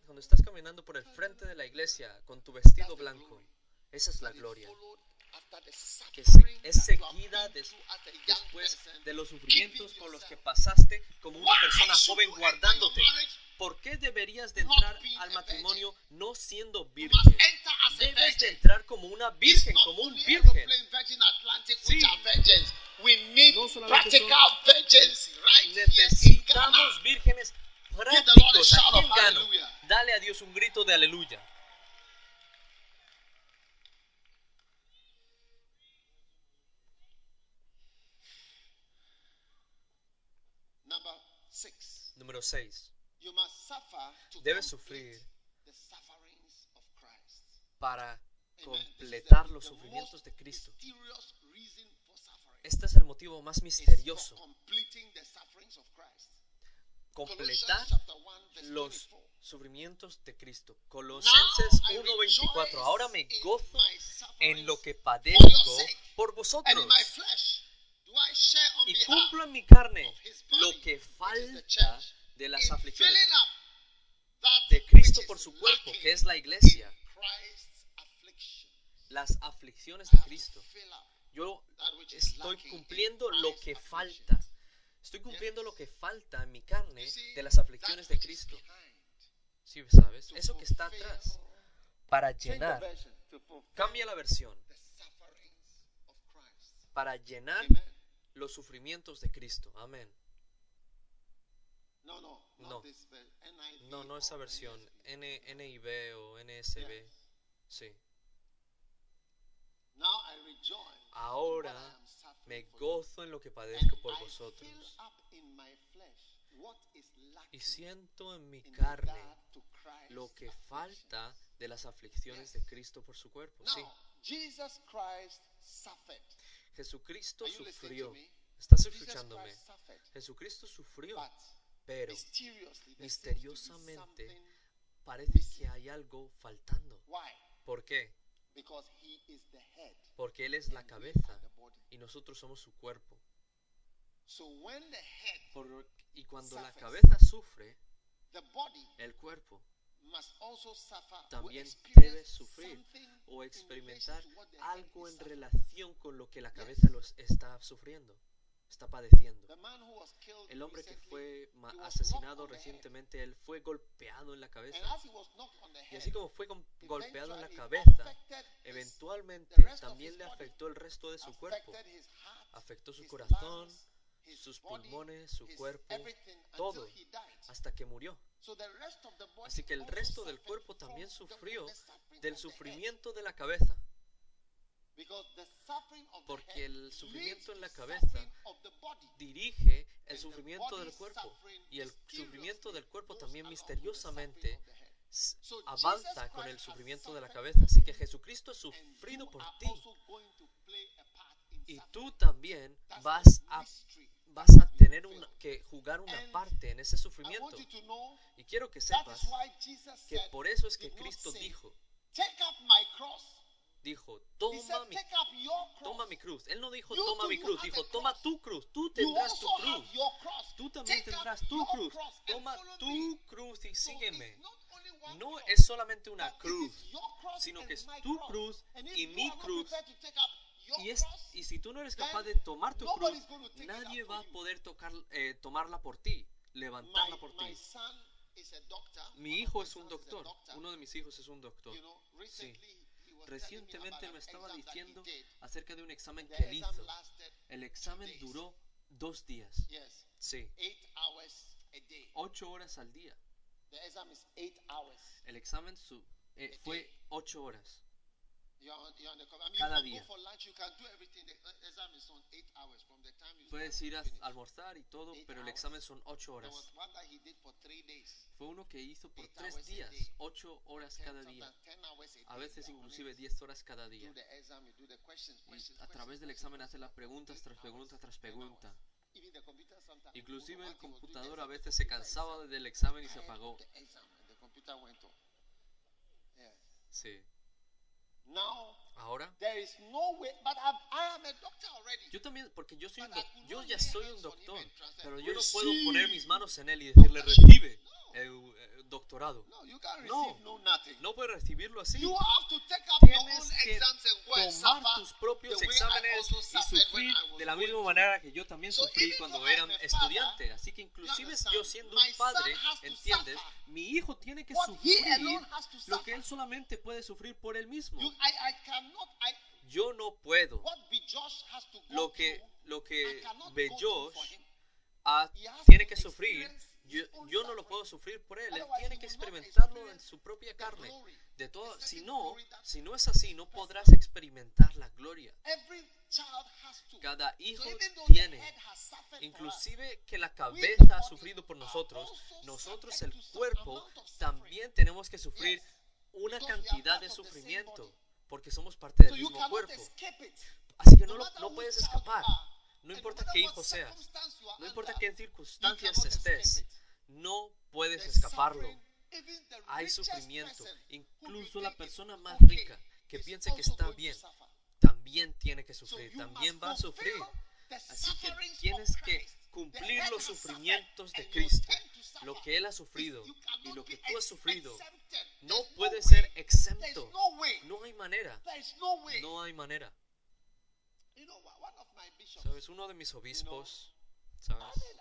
cuando estás caminando por el frente de la iglesia con tu vestido blanco esa es la gloria que se- es seguida young después de los sufrimientos por los que pasaste como una persona joven guardándote. ¿Por qué deberías de entrar al matrimonio no siendo virgen? Debes de entrar como una virgen, como un virgen. Sí. No solamente Ghana. Necesitamos vírgenes prácticos aquí en hallelujah. Dale a Dios un grito de aleluya. Six. Número 6. You must suffer to Debes sufrir the sufferings of Christ. para completar the- los sufrimientos de Cristo. Este es el motivo más misterioso. Completar Colossians chapter 1 verse los 24. sufrimientos de Cristo. Colosenses I 1:24. rejoice Ahora me gozo en lo que padezco por vosotros y cumplo en mi carne lo que falta de las aflicciones de Cristo por su cuerpo, que es la iglesia. Las aflicciones de Cristo. Yo estoy cumpliendo lo que falta. Estoy cumpliendo lo que falta en mi carne de las aflicciones de Cristo. Sí, ¿sabes? Eso que está atrás para llenar. Cambia la versión. Para llenar. Los sufrimientos de Cristo. Amén. No, no, No. No, no esa versión. N, NIV o NSB. Sí. Ahora me gozo en lo que padezco por I vosotros. Y siento en mi carne lo que falta de las aflicciones de Cristo por su cuerpo. Sí. Jesucristo sufrió. ¿Estás escuchándome? Jesucristo sufrió, pero misteriosamente parece que hay algo faltando. ¿Por qué? Porque Él es la cabeza y nosotros somos su cuerpo. Por- y cuando la cabeza sufre, el cuerpo también debe sufrir o experimentar algo en relación con lo que la cabeza los está sufriendo, está padeciendo. El hombre que fue asesinado recientemente, él fue golpeado en la cabeza. Y así como fue golpeado en la cabeza, eventualmente también le afectó el resto de su cuerpo, afectó su corazón, sus pulmones, su cuerpo, todo, hasta que murió. Así que el resto del cuerpo también sufrió del sufrimiento de la cabeza. Porque el sufrimiento en la cabeza dirige el sufrimiento del cuerpo. Y el sufrimiento del cuerpo también misteriosamente avanza con el sufrimiento de la cabeza. Así que Jesucristo es sufrido por ti. Y tú también vas a vas a tener una, que jugar una parte en ese sufrimiento. Y quiero que sepas que por eso es que Cristo dijo, dijo, toma mi, toma mi cruz. Él no dijo, toma mi cruz, dijo, toma tu cruz, tú tendrás tu cruz. Tú también tendrás tu cruz. Toma tu cruz y sígueme. No es solamente una cruz, sino que es tu cruz y mi cruz y, es, y si tú no eres capaz de tomar tu cruz, nadie va a poder tocar, eh, tomarla por ti, levantarla por ti. Mi hijo es un doctor, uno de mis hijos es un doctor. Sí. Recientemente me estaba diciendo acerca de un examen que él hizo. El examen duró dos días. Sí. Ocho horas al día. El examen su, eh, fue ocho horas cada día. Puedes ir a almorzar y todo, pero el examen son 8 horas. Fue uno que hizo por 3 días, 8 horas cada día. A veces inclusive 10 horas cada día. Y a través del examen hace las preguntas tras preguntas tras pregunta. Inclusive el computador a veces se cansaba del examen y se apagó. Sí. Ahora, yo también, porque yo, soy un yo ya soy un doctor, pero yo no puedo poner mis manos en él y decirle recibe doctorado. No, you can't receive no, no, nothing. no puedes recibirlo así. You have to take up Tienes que tomar tus propios exámenes y sufrir de la misma manera que yo también sufrí so cuando era estudiante. Así que inclusive yo siendo un padre, ¿entiendes? Mi hijo tiene que sufrir lo que él solamente puede sufrir por él mismo. You, I, I cannot, I, yo no puedo. Lo que, lo que Bejosh tiene que sufrir yo, no lo puedo sufrir por él. Él tiene que experimentarlo en su propia carne. De todo, si no, si no es así, no podrás experimentar la gloria. Cada hijo tiene, inclusive que la cabeza ha sufrido por nosotros, nosotros el cuerpo también tenemos que sufrir una cantidad de sufrimiento porque somos parte del mismo cuerpo. Así que no, lo, no puedes escapar. No importa qué hijo seas, no importa qué circunstancias estés, no puedes escaparlo. Hay sufrimiento. Incluso la persona más rica que piensa que está bien también tiene que sufrir, también va a sufrir. Así que tienes que cumplir los sufrimientos de Cristo, lo que Él ha sufrido y lo que tú has sufrido. No puede ser exento. No hay manera. No hay manera. Sabes, uno de mis obispos, ¿Sabes?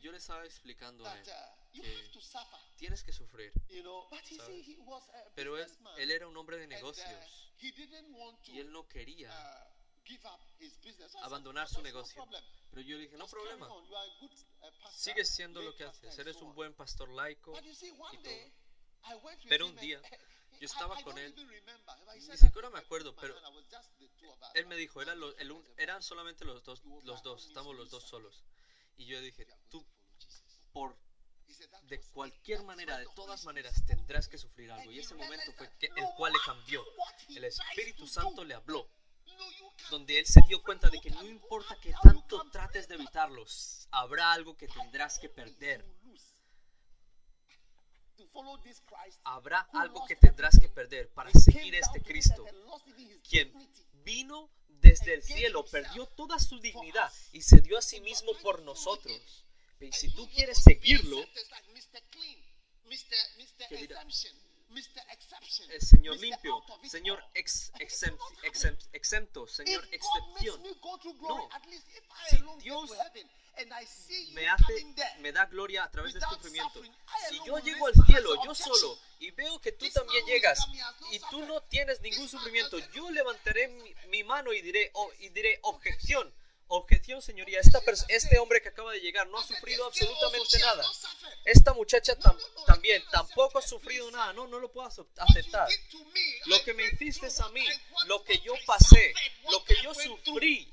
Yo le estaba explicando a él que tienes que sufrir. ¿sabes? Pero él, él era un hombre de negocios y él no quería abandonar su negocio. Pero yo le dije, no problema. Sigues siendo lo que haces. Eres un buen pastor laico y todo. Pero un día [laughs] Yo estaba con él, ni siquiera me acuerdo, pero él me dijo, eran, eran solamente los dos, los dos, estamos los dos solos. Y yo dije, tú, por de cualquier manera, de todas maneras, tendrás que sufrir algo. Y ese momento fue que el cual le cambió. El Espíritu Santo le habló, donde él se dio cuenta de que no importa que tanto trates de evitarlos, habrá algo que tendrás que perder. Habrá algo que tendrás que perder para seguir este Cristo, quien vino desde el cielo, perdió toda su dignidad y se dio a sí mismo por nosotros. Y si tú quieres seguirlo, el Señor limpio, Señor ex, exempt, exempt, exempto, Señor excepción. No, si Dios me, hace, me da gloria a través del este sufrimiento. Si yo llego al cielo, yo solo, y veo que tú también llegas, y tú no tienes ningún sufrimiento, yo levantaré mi, mano y diré, oh, y diré objeción. Objeción, señoría. Esta este hombre que acaba de llegar no ha sufrido absolutamente nada. Esta muchacha tam- también tampoco ha sufrido nada. No, no lo puedo ace- aceptar. Lo que me hiciste a mí, lo que yo pasé, lo que yo sufrí,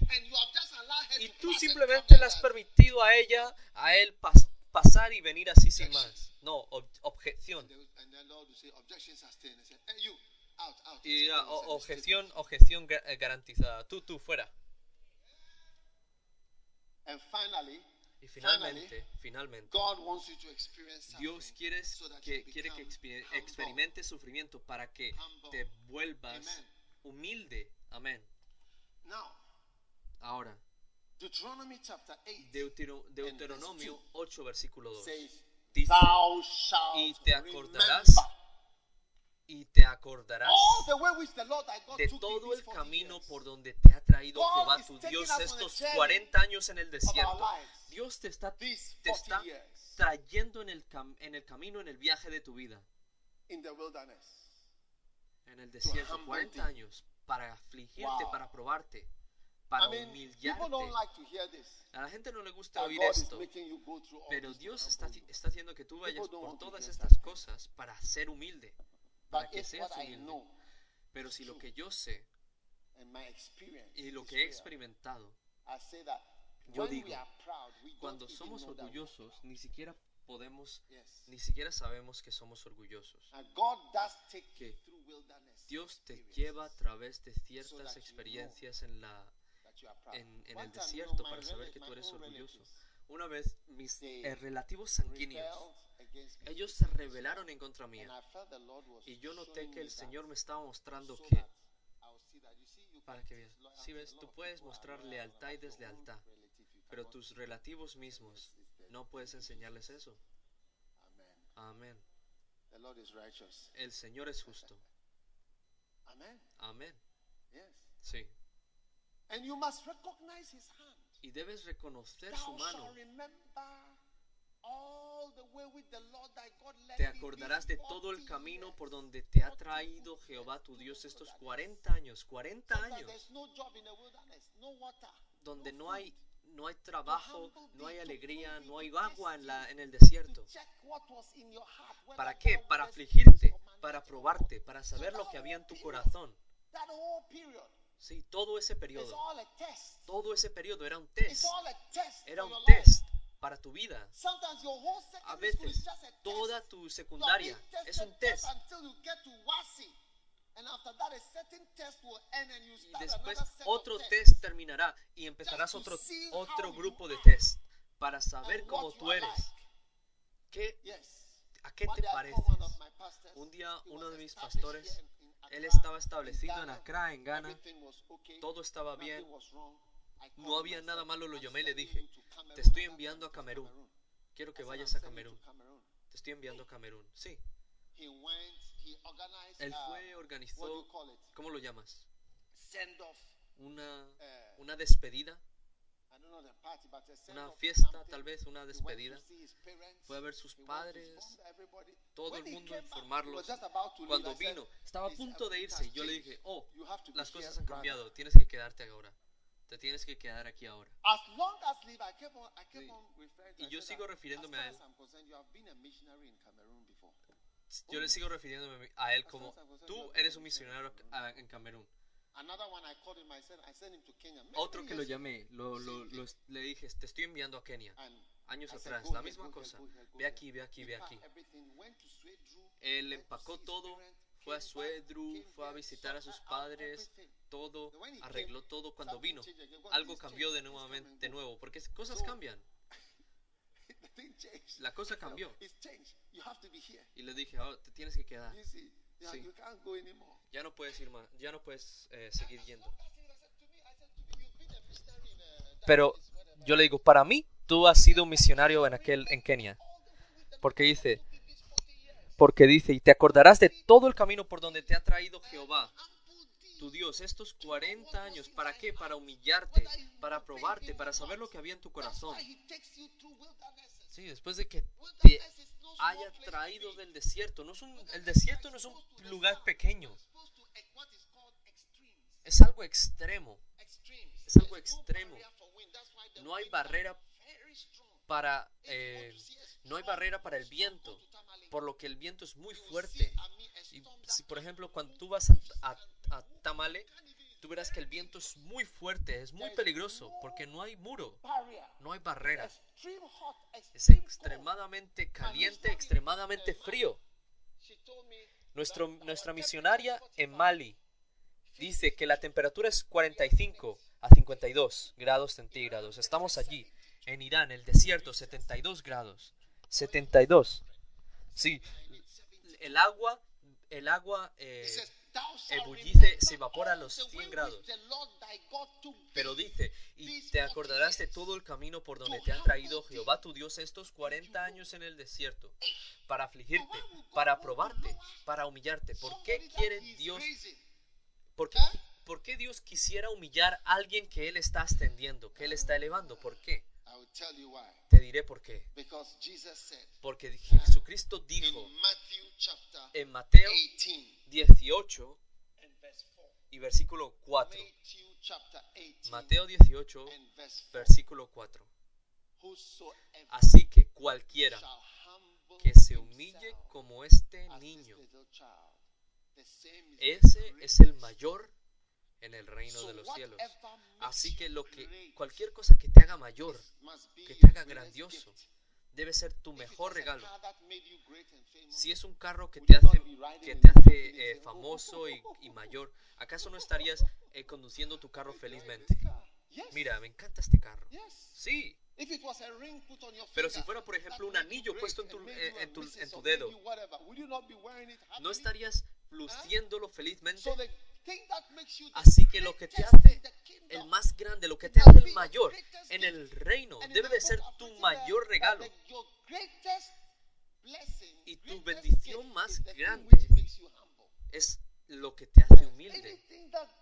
y tú simplemente le has permitido a ella, a él pas- pasar y venir así sin más. No, ob- objeción. Y "O- objeción, objeción ga- garantizada. Tú, tú, fuera. And finally, Y finalmente, finalmente, God wants you to experience Dios quiere, que, quiere que experimentes sufrimiento para que te vuelvas humilde. Amén. Now, Ahora, Deuteronomy chapter 8 Deutero- Deuteronomio 8, versículo 2. says, Dice, Thou shalt y te acordarás remember y te acordarás de todo el 40 camino por donde te ha traído Jehová tu Dios estos journey 40 años en el desierto. Dios te está, te 40 está trayendo en el, cam- en el camino, en el viaje de tu vida, en el desierto, humble 40 thee. años para afligirte, para probarte, para humillarte. A la gente no le gusta oír esto, pero Dios está, está haciendo que tú vayas por todas estas cosas para ser humilde, para But que seas humilde. Pero si lo que yo sé y lo que he experimentado, Yo digo, cuando somos orgullosos, ni siquiera podemos, ni siquiera sabemos que somos orgullosos. Que. Dios te lleva a través de ciertas experiencias en, la, en, en el desierto para saber que tú eres orgulloso. Una vez mis eh, relativos sanguíneos. Ellos se rebelaron en contra mía. Y yo noté que el Señor me estaba mostrando que, para que veas, si ves, tú puedes mostrar lealtad y deslealtad, pero tus relativos mismos no puedes enseñarles eso. Amén. El Señor es justo. [laughs] Amén. Sí. And you must recognize his hand. Y debes reconocer su mano. Te acordarás de todo el 40 camino por donde te ha 40 traído Jehová tu Dios estos wilderness. 40 años, 40 Sometimes años, donde no hay, no hay trabajo, no hay alegría, no hay agua en, la, en el to desierto. ¿Para qué? Para afligirte, para probarte, para saber lo que había en tu corazón. Sí, todo ese periodo, todo ese periodo era un test, era un test para tu vida. A veces toda tu secundaria es un test y después otro test terminará y empezarás otro, otro grupo de test para saber cómo tú eres. ¿Qué. ¿A qué te pareces? Un día uno de mis pastores, él estaba establecido en. Accra, en Ghana, todo estaba bien, no había nada malo, lo "I'm llamé y le dije, you to Cameroon." te estoy enviando a Camerún, quiero que vayas "I'm a Camerún, to Cameroon." te estoy enviando a Camerún. Sí, él fue, organizó? ¿cómo lo llamas? Una, Uh, una despedida, una fiesta, tal vez una despedida. Fue a ver sus padres, todo el mundo informarlos. Cuando vino, estaba a "This punto de irse yo le dije, oh, las cosas han brother." cambiado, tienes que quedarte ahora, te tienes que quedar aquí ahora. As long as Levi, I kept on, I kept on referring to Y yo sigo refiriéndome a él. Yo le sigo refiriéndome a él como, tú eres un misionero en Camerún. Otro que lo llamé, lo, lo- lo- le dije, te estoy enviando a Kenia. Años atrás, "Go la misma cosa. Ve here." aquí, ve aquí, ve aquí. Él empacó todo, fue a Suedru, fue a visitar a sus padres, todo, arregló todo. Cuando vino, algo cambió de nuevamente, de nuevo, porque cosas cambian. La cosa cambió. Y le dije, ahora te tienes que quedar. Sí. Ya no puedes ir más, ya no puedes eh, seguir yendo. Pero yo le digo, para mí, tú has sido un misionario en aquel, en Kenia. Porque dice, porque dice, y te acordarás de todo el camino por donde te ha traído Jehová, tu Dios, estos 40 años. ¿Para qué? Para humillarte, para probarte, para saber lo que había en tu corazón. Sí, después de que te haya traído del desierto. No es un, el desierto no es un lugar pequeño, es algo extremo. es algo extremo. No hay barrera para, eh, no hay barrera para el viento, por lo que el viento es muy fuerte. Y si por ejemplo cuando tú vas a, a- a Tamale, tú verás que el viento es muy fuerte, es muy peligroso, porque no hay muro, no hay barrera. Es extremadamente caliente, extremadamente frío. Nuestro, nuestra misionaria en Mali dice que la temperatura es 45 a 52 grados centígrados. Estamos allí, en Irán, el desierto, 72 grados. 72. Sí, el agua, el agua eh, He says, "Thou shalt ebullice, remember se evapora a los all the 100 way grados. Pero dice, y te acordarás de todo el camino por donde te ha traído Jehová tu Dios estos 40 años en el desierto, para afligirte, para probarte, para humillarte. ¿Por qué quiere Dios, por qué, por qué Dios quisiera humillar a alguien que Él está ascendiendo, que Él está elevando? ¿Por qué? Te diré por qué. Porque Jesucristo dijo en Mateo 18 18 and verse 4. y versículo 4. Matthew chapter 18 Mateo 18, and verse 4. versículo 4. Whosoever Así que cualquiera que se humille como este niño, ese es el mayor en el reino de los cielos. Así que lo que cualquier cosa que te haga mayor, que te haga grandioso, debe ser tu mejor regalo. Si es un carro que te hace, que te hace eh, saying, famoso y, y mayor, ¿acaso no estarías eh, conduciendo tu carro felizmente? Mira, me encanta este carro. Sí, Pero si fuera, por ejemplo, un anillo puesto en tu- eh, en tu- en tu dedo. ¿no estarías luciéndolo felizmente? Así que lo que te hace el más grande, lo que te hace el mayor en el reino, debe de ser tu mayor regalo. Y tu bendición más grande. Es lo que te hace humilde.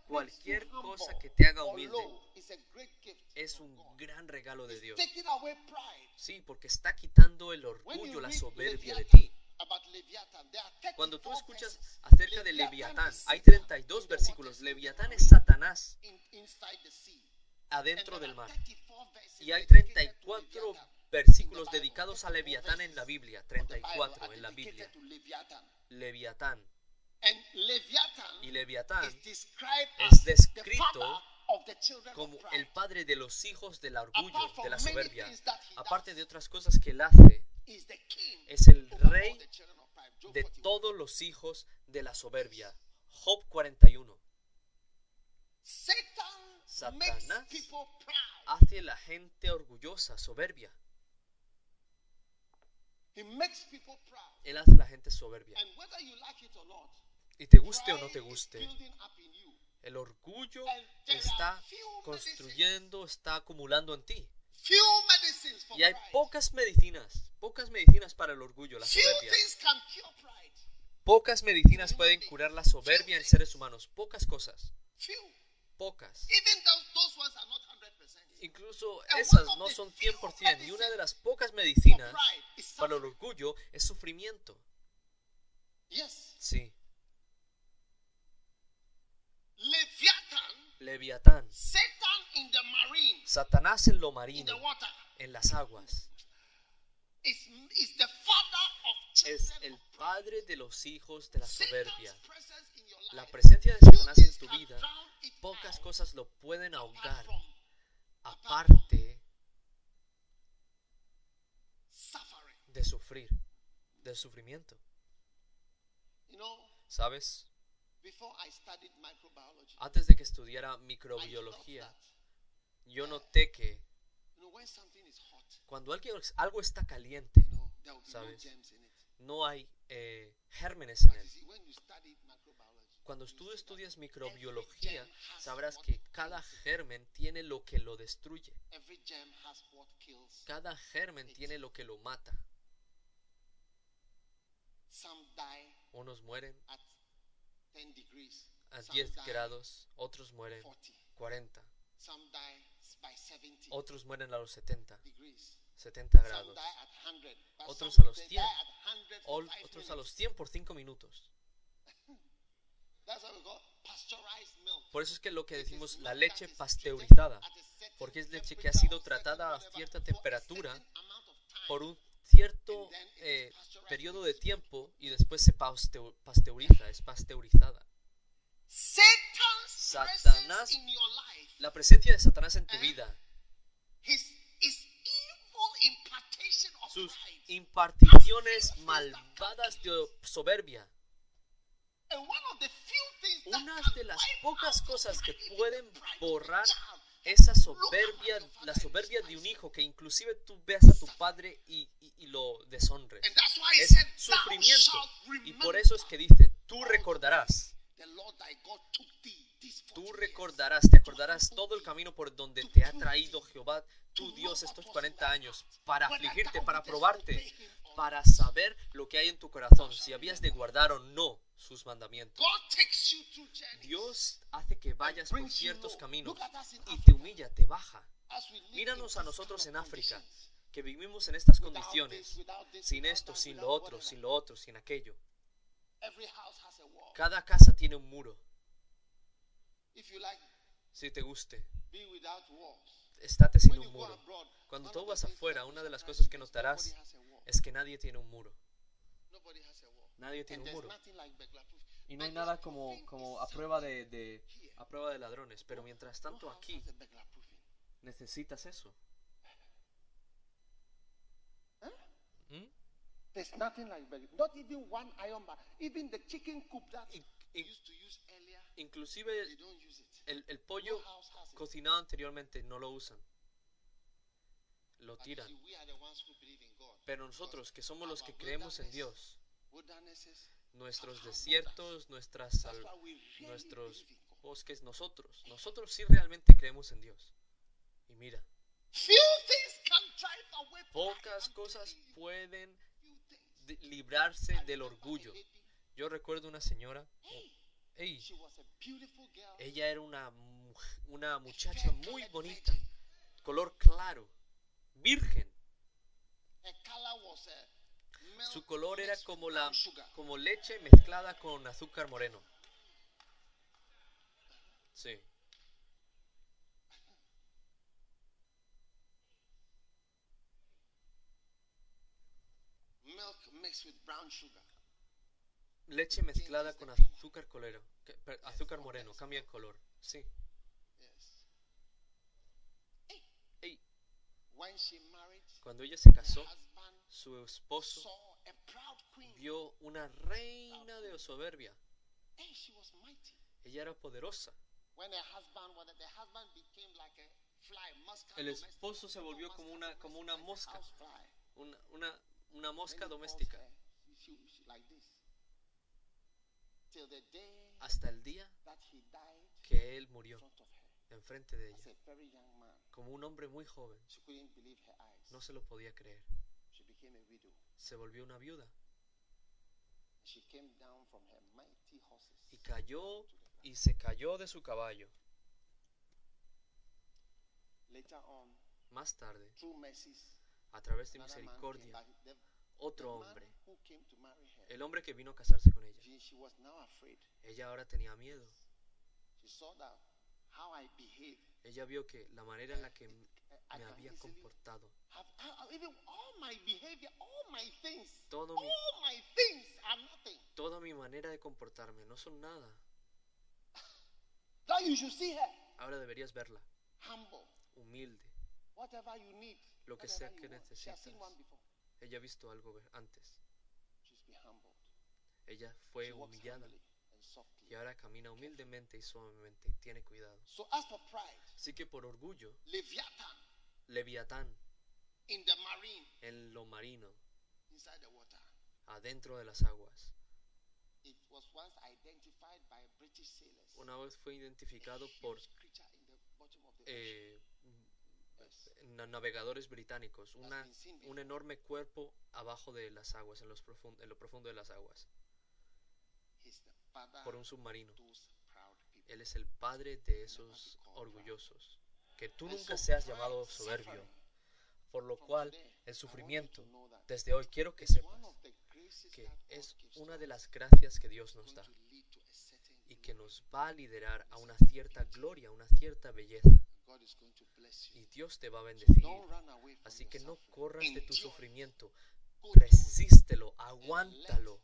Cualquier cosa que te haga humilde Es un gran regalo de Dios. Sí, porque está quitando el orgullo, la soberbia de ti. Cuando tú 34 escuchas acerca de Leviatán, hay Satan 32 in the versículos. Leviatán es Satanás adentro del mar. 34 verses Y hay dedicated to 34 Leviathan versículos dedicados a 34 Leviatán en la Biblia. of the Bible 34 are en la Biblia. Leviatán. Y Leviatán es descrito como el padre de los hijos del orgullo, de la soberbia. Aparte de otras cosas que él hace, es el rey de 41. todos los hijos de la soberbia. Job 41. Satan makes Satanás. Hace la gente orgullosa, soberbia. Él hace la gente soberbia. Y te guste o no te guste, el orgullo está construyendo, está acumulando en ti. Few medicines for Y hay pocas medicinas, pocas medicinas para el orgullo, la Few soberbia. things can cure pride. Pocas medicinas pueden curar la soberbia en seres humanos. Pocas cosas. Pocas. Even those, those ones are not 100%. Incluso esas no son few 100%. Y una de las pocas medicinas para el orgullo es sufrimiento. Sí. Leviatán. Satan in the marine, Satanás en lo in the marino, water, en las aguas. is, is the father of Es el padre de los hijos de la soberbia. La presencia de Satanás en tu vida, pocas cosas lo pueden ahogar. Aparte de sufrir, del sufrimiento. ¿Sabes? Antes de que estudiara microbiología, yo noté que cuando alguien- algo está caliente, ¿Sabes? no hay eh, gérmenes en él. Cuando tú estudias microbiología, sabrás que cada germen tiene lo que lo destruye. Every germ has what kills. Cada germen tiene lo que lo mata. Unos mueren at 10 degrees. a some 10 die grados, otros mueren 40. 40, Some die by 70 otros mueren a los 70, degrees. 70 Some grados, die at 100. But Otros a los they 100. die at 100 for ol- five otros a los minutes. 100 por 5 minutos. [laughs] That's what we call pasteurized milk. Por eso es que lo que decimos la leche pasteurizada, porque es leche que ha sido tratada a cierta temperatura por un cierto eh, periodo de tiempo y después se pasteu- pasteuriza, es pasteurizada. Satanás- La presencia de Satanás en tu vida, sus imparticiones malvadas de soberbia, una de las pocas cosas que pueden borrar esa soberbia, la soberbia de un hijo, que inclusive tú veas a tu padre y, y- y lo deshonres. Es sufrimiento. Y por eso es que dice, tú recordarás, tú 40 years recordarás, te acordarás todo el camino por donde te ha traído Jehová, tu Dios, estos 40 años, para afligirte, para probarte, para saber lo que hay en tu corazón, si habías de guardar o no sus mandamientos. Dios hace que vayas por ciertos caminos y te humilla, te baja. Míranos a nosotros en África, que vivimos en estas condiciones, sin esto, sin lo otro, sin lo otro, sin aquello. Cada casa tiene un muro. If you like, Si te guste, estate sin un muro. Cuando tú vas afuera, una de las cosas que notarás nobody has a wall. es que nadie tiene un muro. Nadie tiene un there's muro. Y no hay nada como, como a prueba de, de- a prueba de ladrones. Pero mientras tanto aquí necesitas eso. Huh? ¿Mm? Inclusive el, el pollo cocinado anteriormente no lo usan. Lo tiran. Pero nosotros, que somos los que creemos en Dios, nuestros desiertos, nuestras sal- nuestros bosques, nosotros, nosotros sí realmente creemos en Dios. Y mira, pocas cosas pueden librarse del orgullo. Yo recuerdo una señora, ey, ella era una, una muchacha muy bonita, color claro, virgen. Su color era como la como leche mezclada con azúcar moreno. Sí. Milk mixed with brown sugar. Leche mezclada con azúcar colero, azúcar moreno, cambia el color. Sí. Yes. Ey, When she married, cuando ella se casó, su esposo vio una reina de soberbia. Ella era poderosa. El esposo se volvió como una como una mosca, una una una mosca doméstica. Hasta el día que él murió enfrente de ella, como un hombre muy joven. No se lo podía creer. Se volvió una viuda y cayó y se cayó de su caballo. Más tarde, a través de misericordia, otro hombre, who came to marry her, el hombre que vino a casarse con ella, she, she was now afraid. ella ahora tenía miedo. She saw that how I behave. Ella vio que la manera en la que me había comportado, todo mi, toda mi manera de comportarme no son nada. Now you should see her Ahora deberías verla, humble. humilde. Whatever you need, Lo que sea que you Ella ha visto algo antes. Ella fue humillada. humbly and softly. y ahora camina humildemente y suavemente. Y tiene cuidado. So as for pride, Así que por orgullo, Leviatán in the marine, en lo marino, inside the water, adentro de las aguas, una vez fue identificado por eh, navegadores británicos, una, un enorme cuerpo abajo de las aguas, en, los en lo profundo de las aguas, father por un submarino. Él es el padre de esos orgullosos. Que tú nunca seas llamado soberbio, por lo cual el sufrimiento, desde hoy quiero que sepas que es una de las gracias que Dios nos da, y que nos va a liderar a una cierta gloria, a una cierta belleza. Y Dios te va a bendecir. Así que no corras de tu sufrimiento. Resístelo, aguántalo.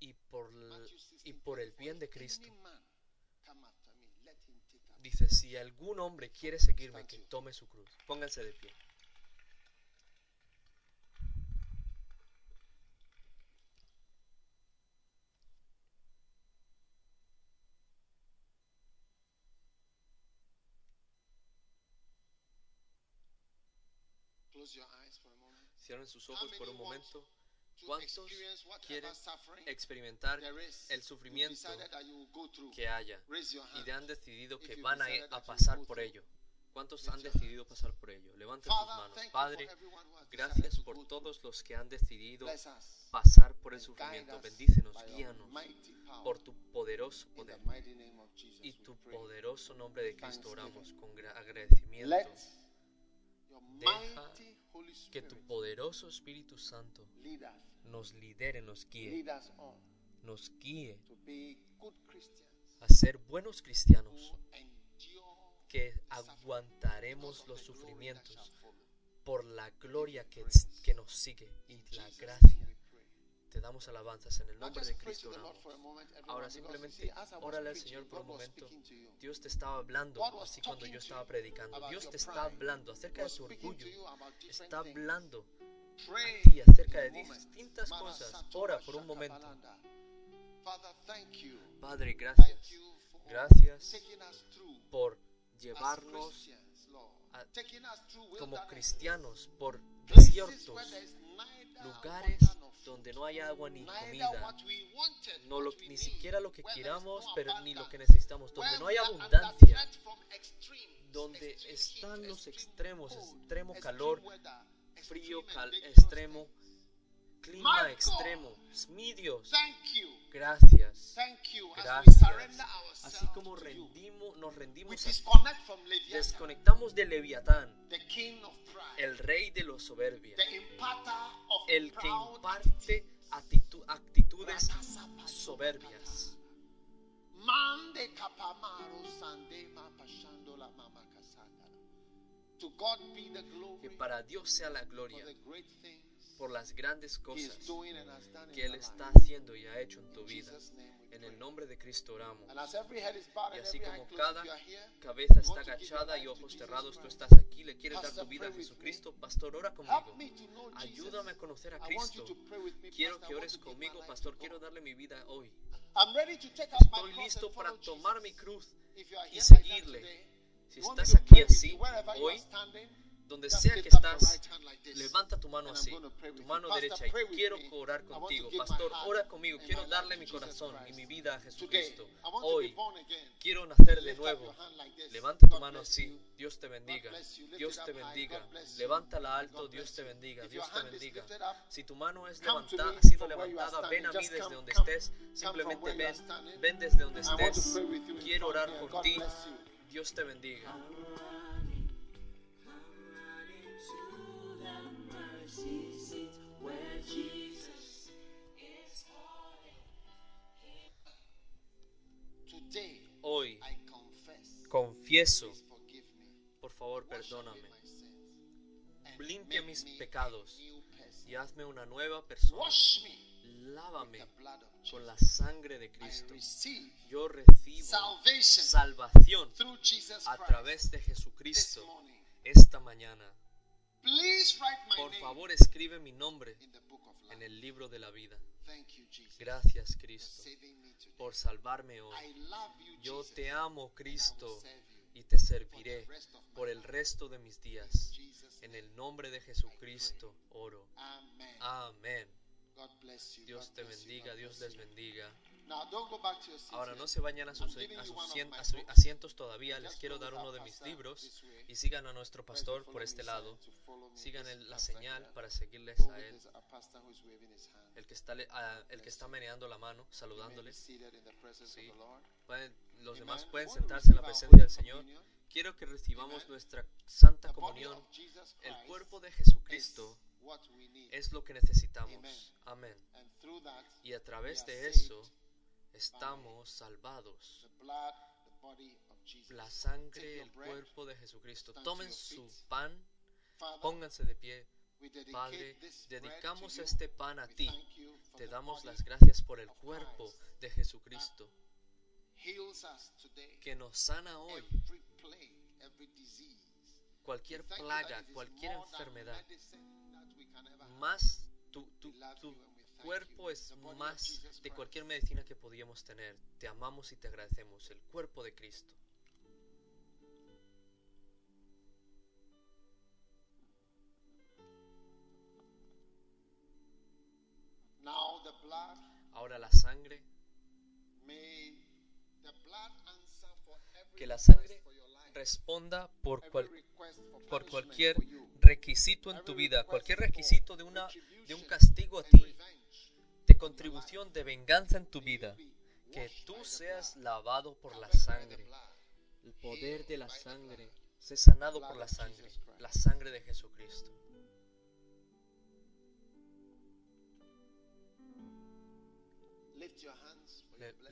Y por, y 16, por el 34, bien de "If Cristo. Dice, si algún hombre quiere seguirme, que tome su cruz. Pónganse de pie. Cierren sus ojos por un momento. To ¿Cuántos quieren experimentar el sufrimiento que haya y han decidido que van a, pasar por ello? ¿Cuántos han decidido pasar por ello? Levanten sus manos. Padre, gracias por todos los que han decidido pasar por el sufrimiento. Bendícenos, guíanos por tu poderoso poder. Y tu poderoso nombre de Cristo oramos con gra- agradecimiento. Deja Que tu poderoso Espíritu Santo nos lidere, nos guíe, nos guíe a ser buenos cristianos que aguantaremos los sufrimientos por la gloria que, que nos sigue y la gracia. Te damos alabanzas en el nombre de Cristo. oramos. Ahora simplemente órale al Señor por un momento. Dios te estaba hablando, así cuando yo estaba predicando. Dios te está hablando acerca de tu to orgullo. Está hablando a ti acerca de distintas cosas. Ora por un momento. Padre, gracias. Gracias por llevarnos a- como cristianos por desiertos, lugares donde no hay agua ni comida, no lo- ni siquiera lo que queramos, pero ni lo que necesitamos, donde no hay abundancia, donde están los extremos, extremo calor, frío, cal- extremo. Clima extremo. Mi Dios, Thank you. gracias. Gracias. Así como rendimos, nos rendimos, a- desconectamos de Leviatán, el rey de los soberbios, el que imparte actitu- actitudes soberbias. Que para Dios sea la gloria por las grandes cosas que Él está haciendo y ha hecho en tu vida. En el nombre de Cristo oramos. Y así como cada cabeza está agachada y ojos cerrados, tú estás aquí, le quieres dar tu vida a Jesucristo, pastor, ora conmigo. Ayúdame a conocer a Cristo. Quiero que ores conmigo, pastor. to Quiero darle mi vida hoy. Estoy listo para tomar mi cruz y seguirle. Si estás aquí así, hoy, donde sea que estás, levanta tu mano así, tu mano derecha, y quiero orar contigo. Pastor, ora conmigo. Quiero darle mi corazón y mi vida a Jesucristo. Hoy quiero nacer de nuevo. Levanta tu mano así. Dios te bendiga. Dios te bendiga. Levántala alto. Dios te bendiga. Dios te bendiga. Si tu mano es levantada, ha sido levantada, ven a mí desde donde estés. Simplemente ven. Ven desde donde estés. Quiero orar por ti. Dios te bendiga. Hoy confieso, por favor, perdóname. Limpia mis pecados y hazme una nueva persona. Lávame con la sangre de Cristo. Yo recibo salvación through Jesus a través de Jesucristo esta mañana. Please write my Por name favor, escribe mi nombre in the book of en el libro de la vida. Thank you, Jesus, Gracias, Cristo, por salvarme hoy. I love you, Yo te amo, Cristo, y te serviré por el resto de mis días. En el nombre de Jesucristo oro. Amén. Dios te bendiga, Dios les bendiga. Ahora no se vayan a sus, a sus cien- a su- books. asientos todavía. Les quiero dar uno de mis libros y sigan a nuestro pastor por este lado. Sigan el- la señal para seguirles a él. El que está, el que está meneando la mano, presence Sí. Pueden- los demás pueden sentarse en la presencia del Señor. Quiero que recibamos nuestra Santa Comunión. El cuerpo de is Jesucristo es lo que necesitamos. Amén. Y a través de eso estamos salvados. La sangre, el cuerpo de Jesucristo. Tomen su pan, pónganse de pie. Padre, dedicamos este pan a ti. Te damos las gracias por el cuerpo de Jesucristo que nos sana hoy. Cualquier plaga, cualquier enfermedad, más tu, tu, tu cuerpo es más de cualquier medicina que podíamos tener. Te amamos y te agradecemos. El cuerpo de Cristo. Ahora la sangre, que la sangre responda por, cual- cualquier requisito en tu vida, cualquier requisito de, una, de un castigo a ti. De contribución, de venganza en tu vida. Que tú seas lavado por la sangre. El poder de la sangre. Sé sanado por la sangre. La sangre de Jesucristo.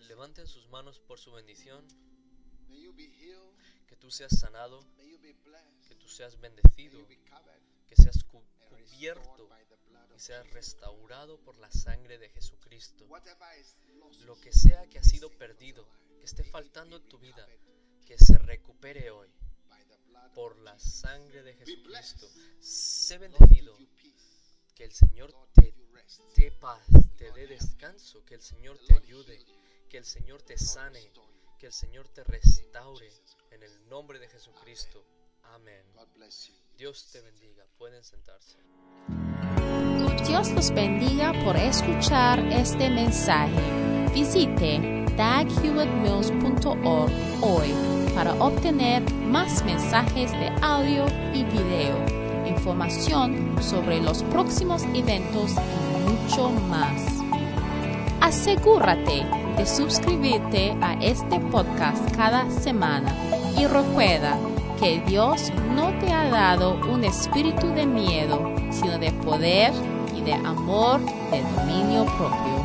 Levanten sus manos por su bendición. Que tú seas sanado. Que tú seas bendecido. Que seas cubierto y seas restaurado por la sangre de Jesucristo. Lo que sea que ha sido perdido, que esté faltando en tu vida, que se recupere hoy por la sangre de Jesucristo. Sé bendecido. Que el Señor te dé paz, te dé descanso, que el Señor te ayude, que el Señor te sane, que el Señor te restaure. En el nombre de Jesucristo. Amén. Dios te bendiga. Pueden sentarse. Dios los bendiga por escuchar este mensaje. Visite daghewittmills.org hoy para obtener más mensajes de audio y video, información sobre los próximos eventos y mucho más. Asegúrate de suscribirte a este podcast cada semana y recuerda que Dios no te ha dado un espíritu de miedo, sino de poder y de amor, de dominio propio.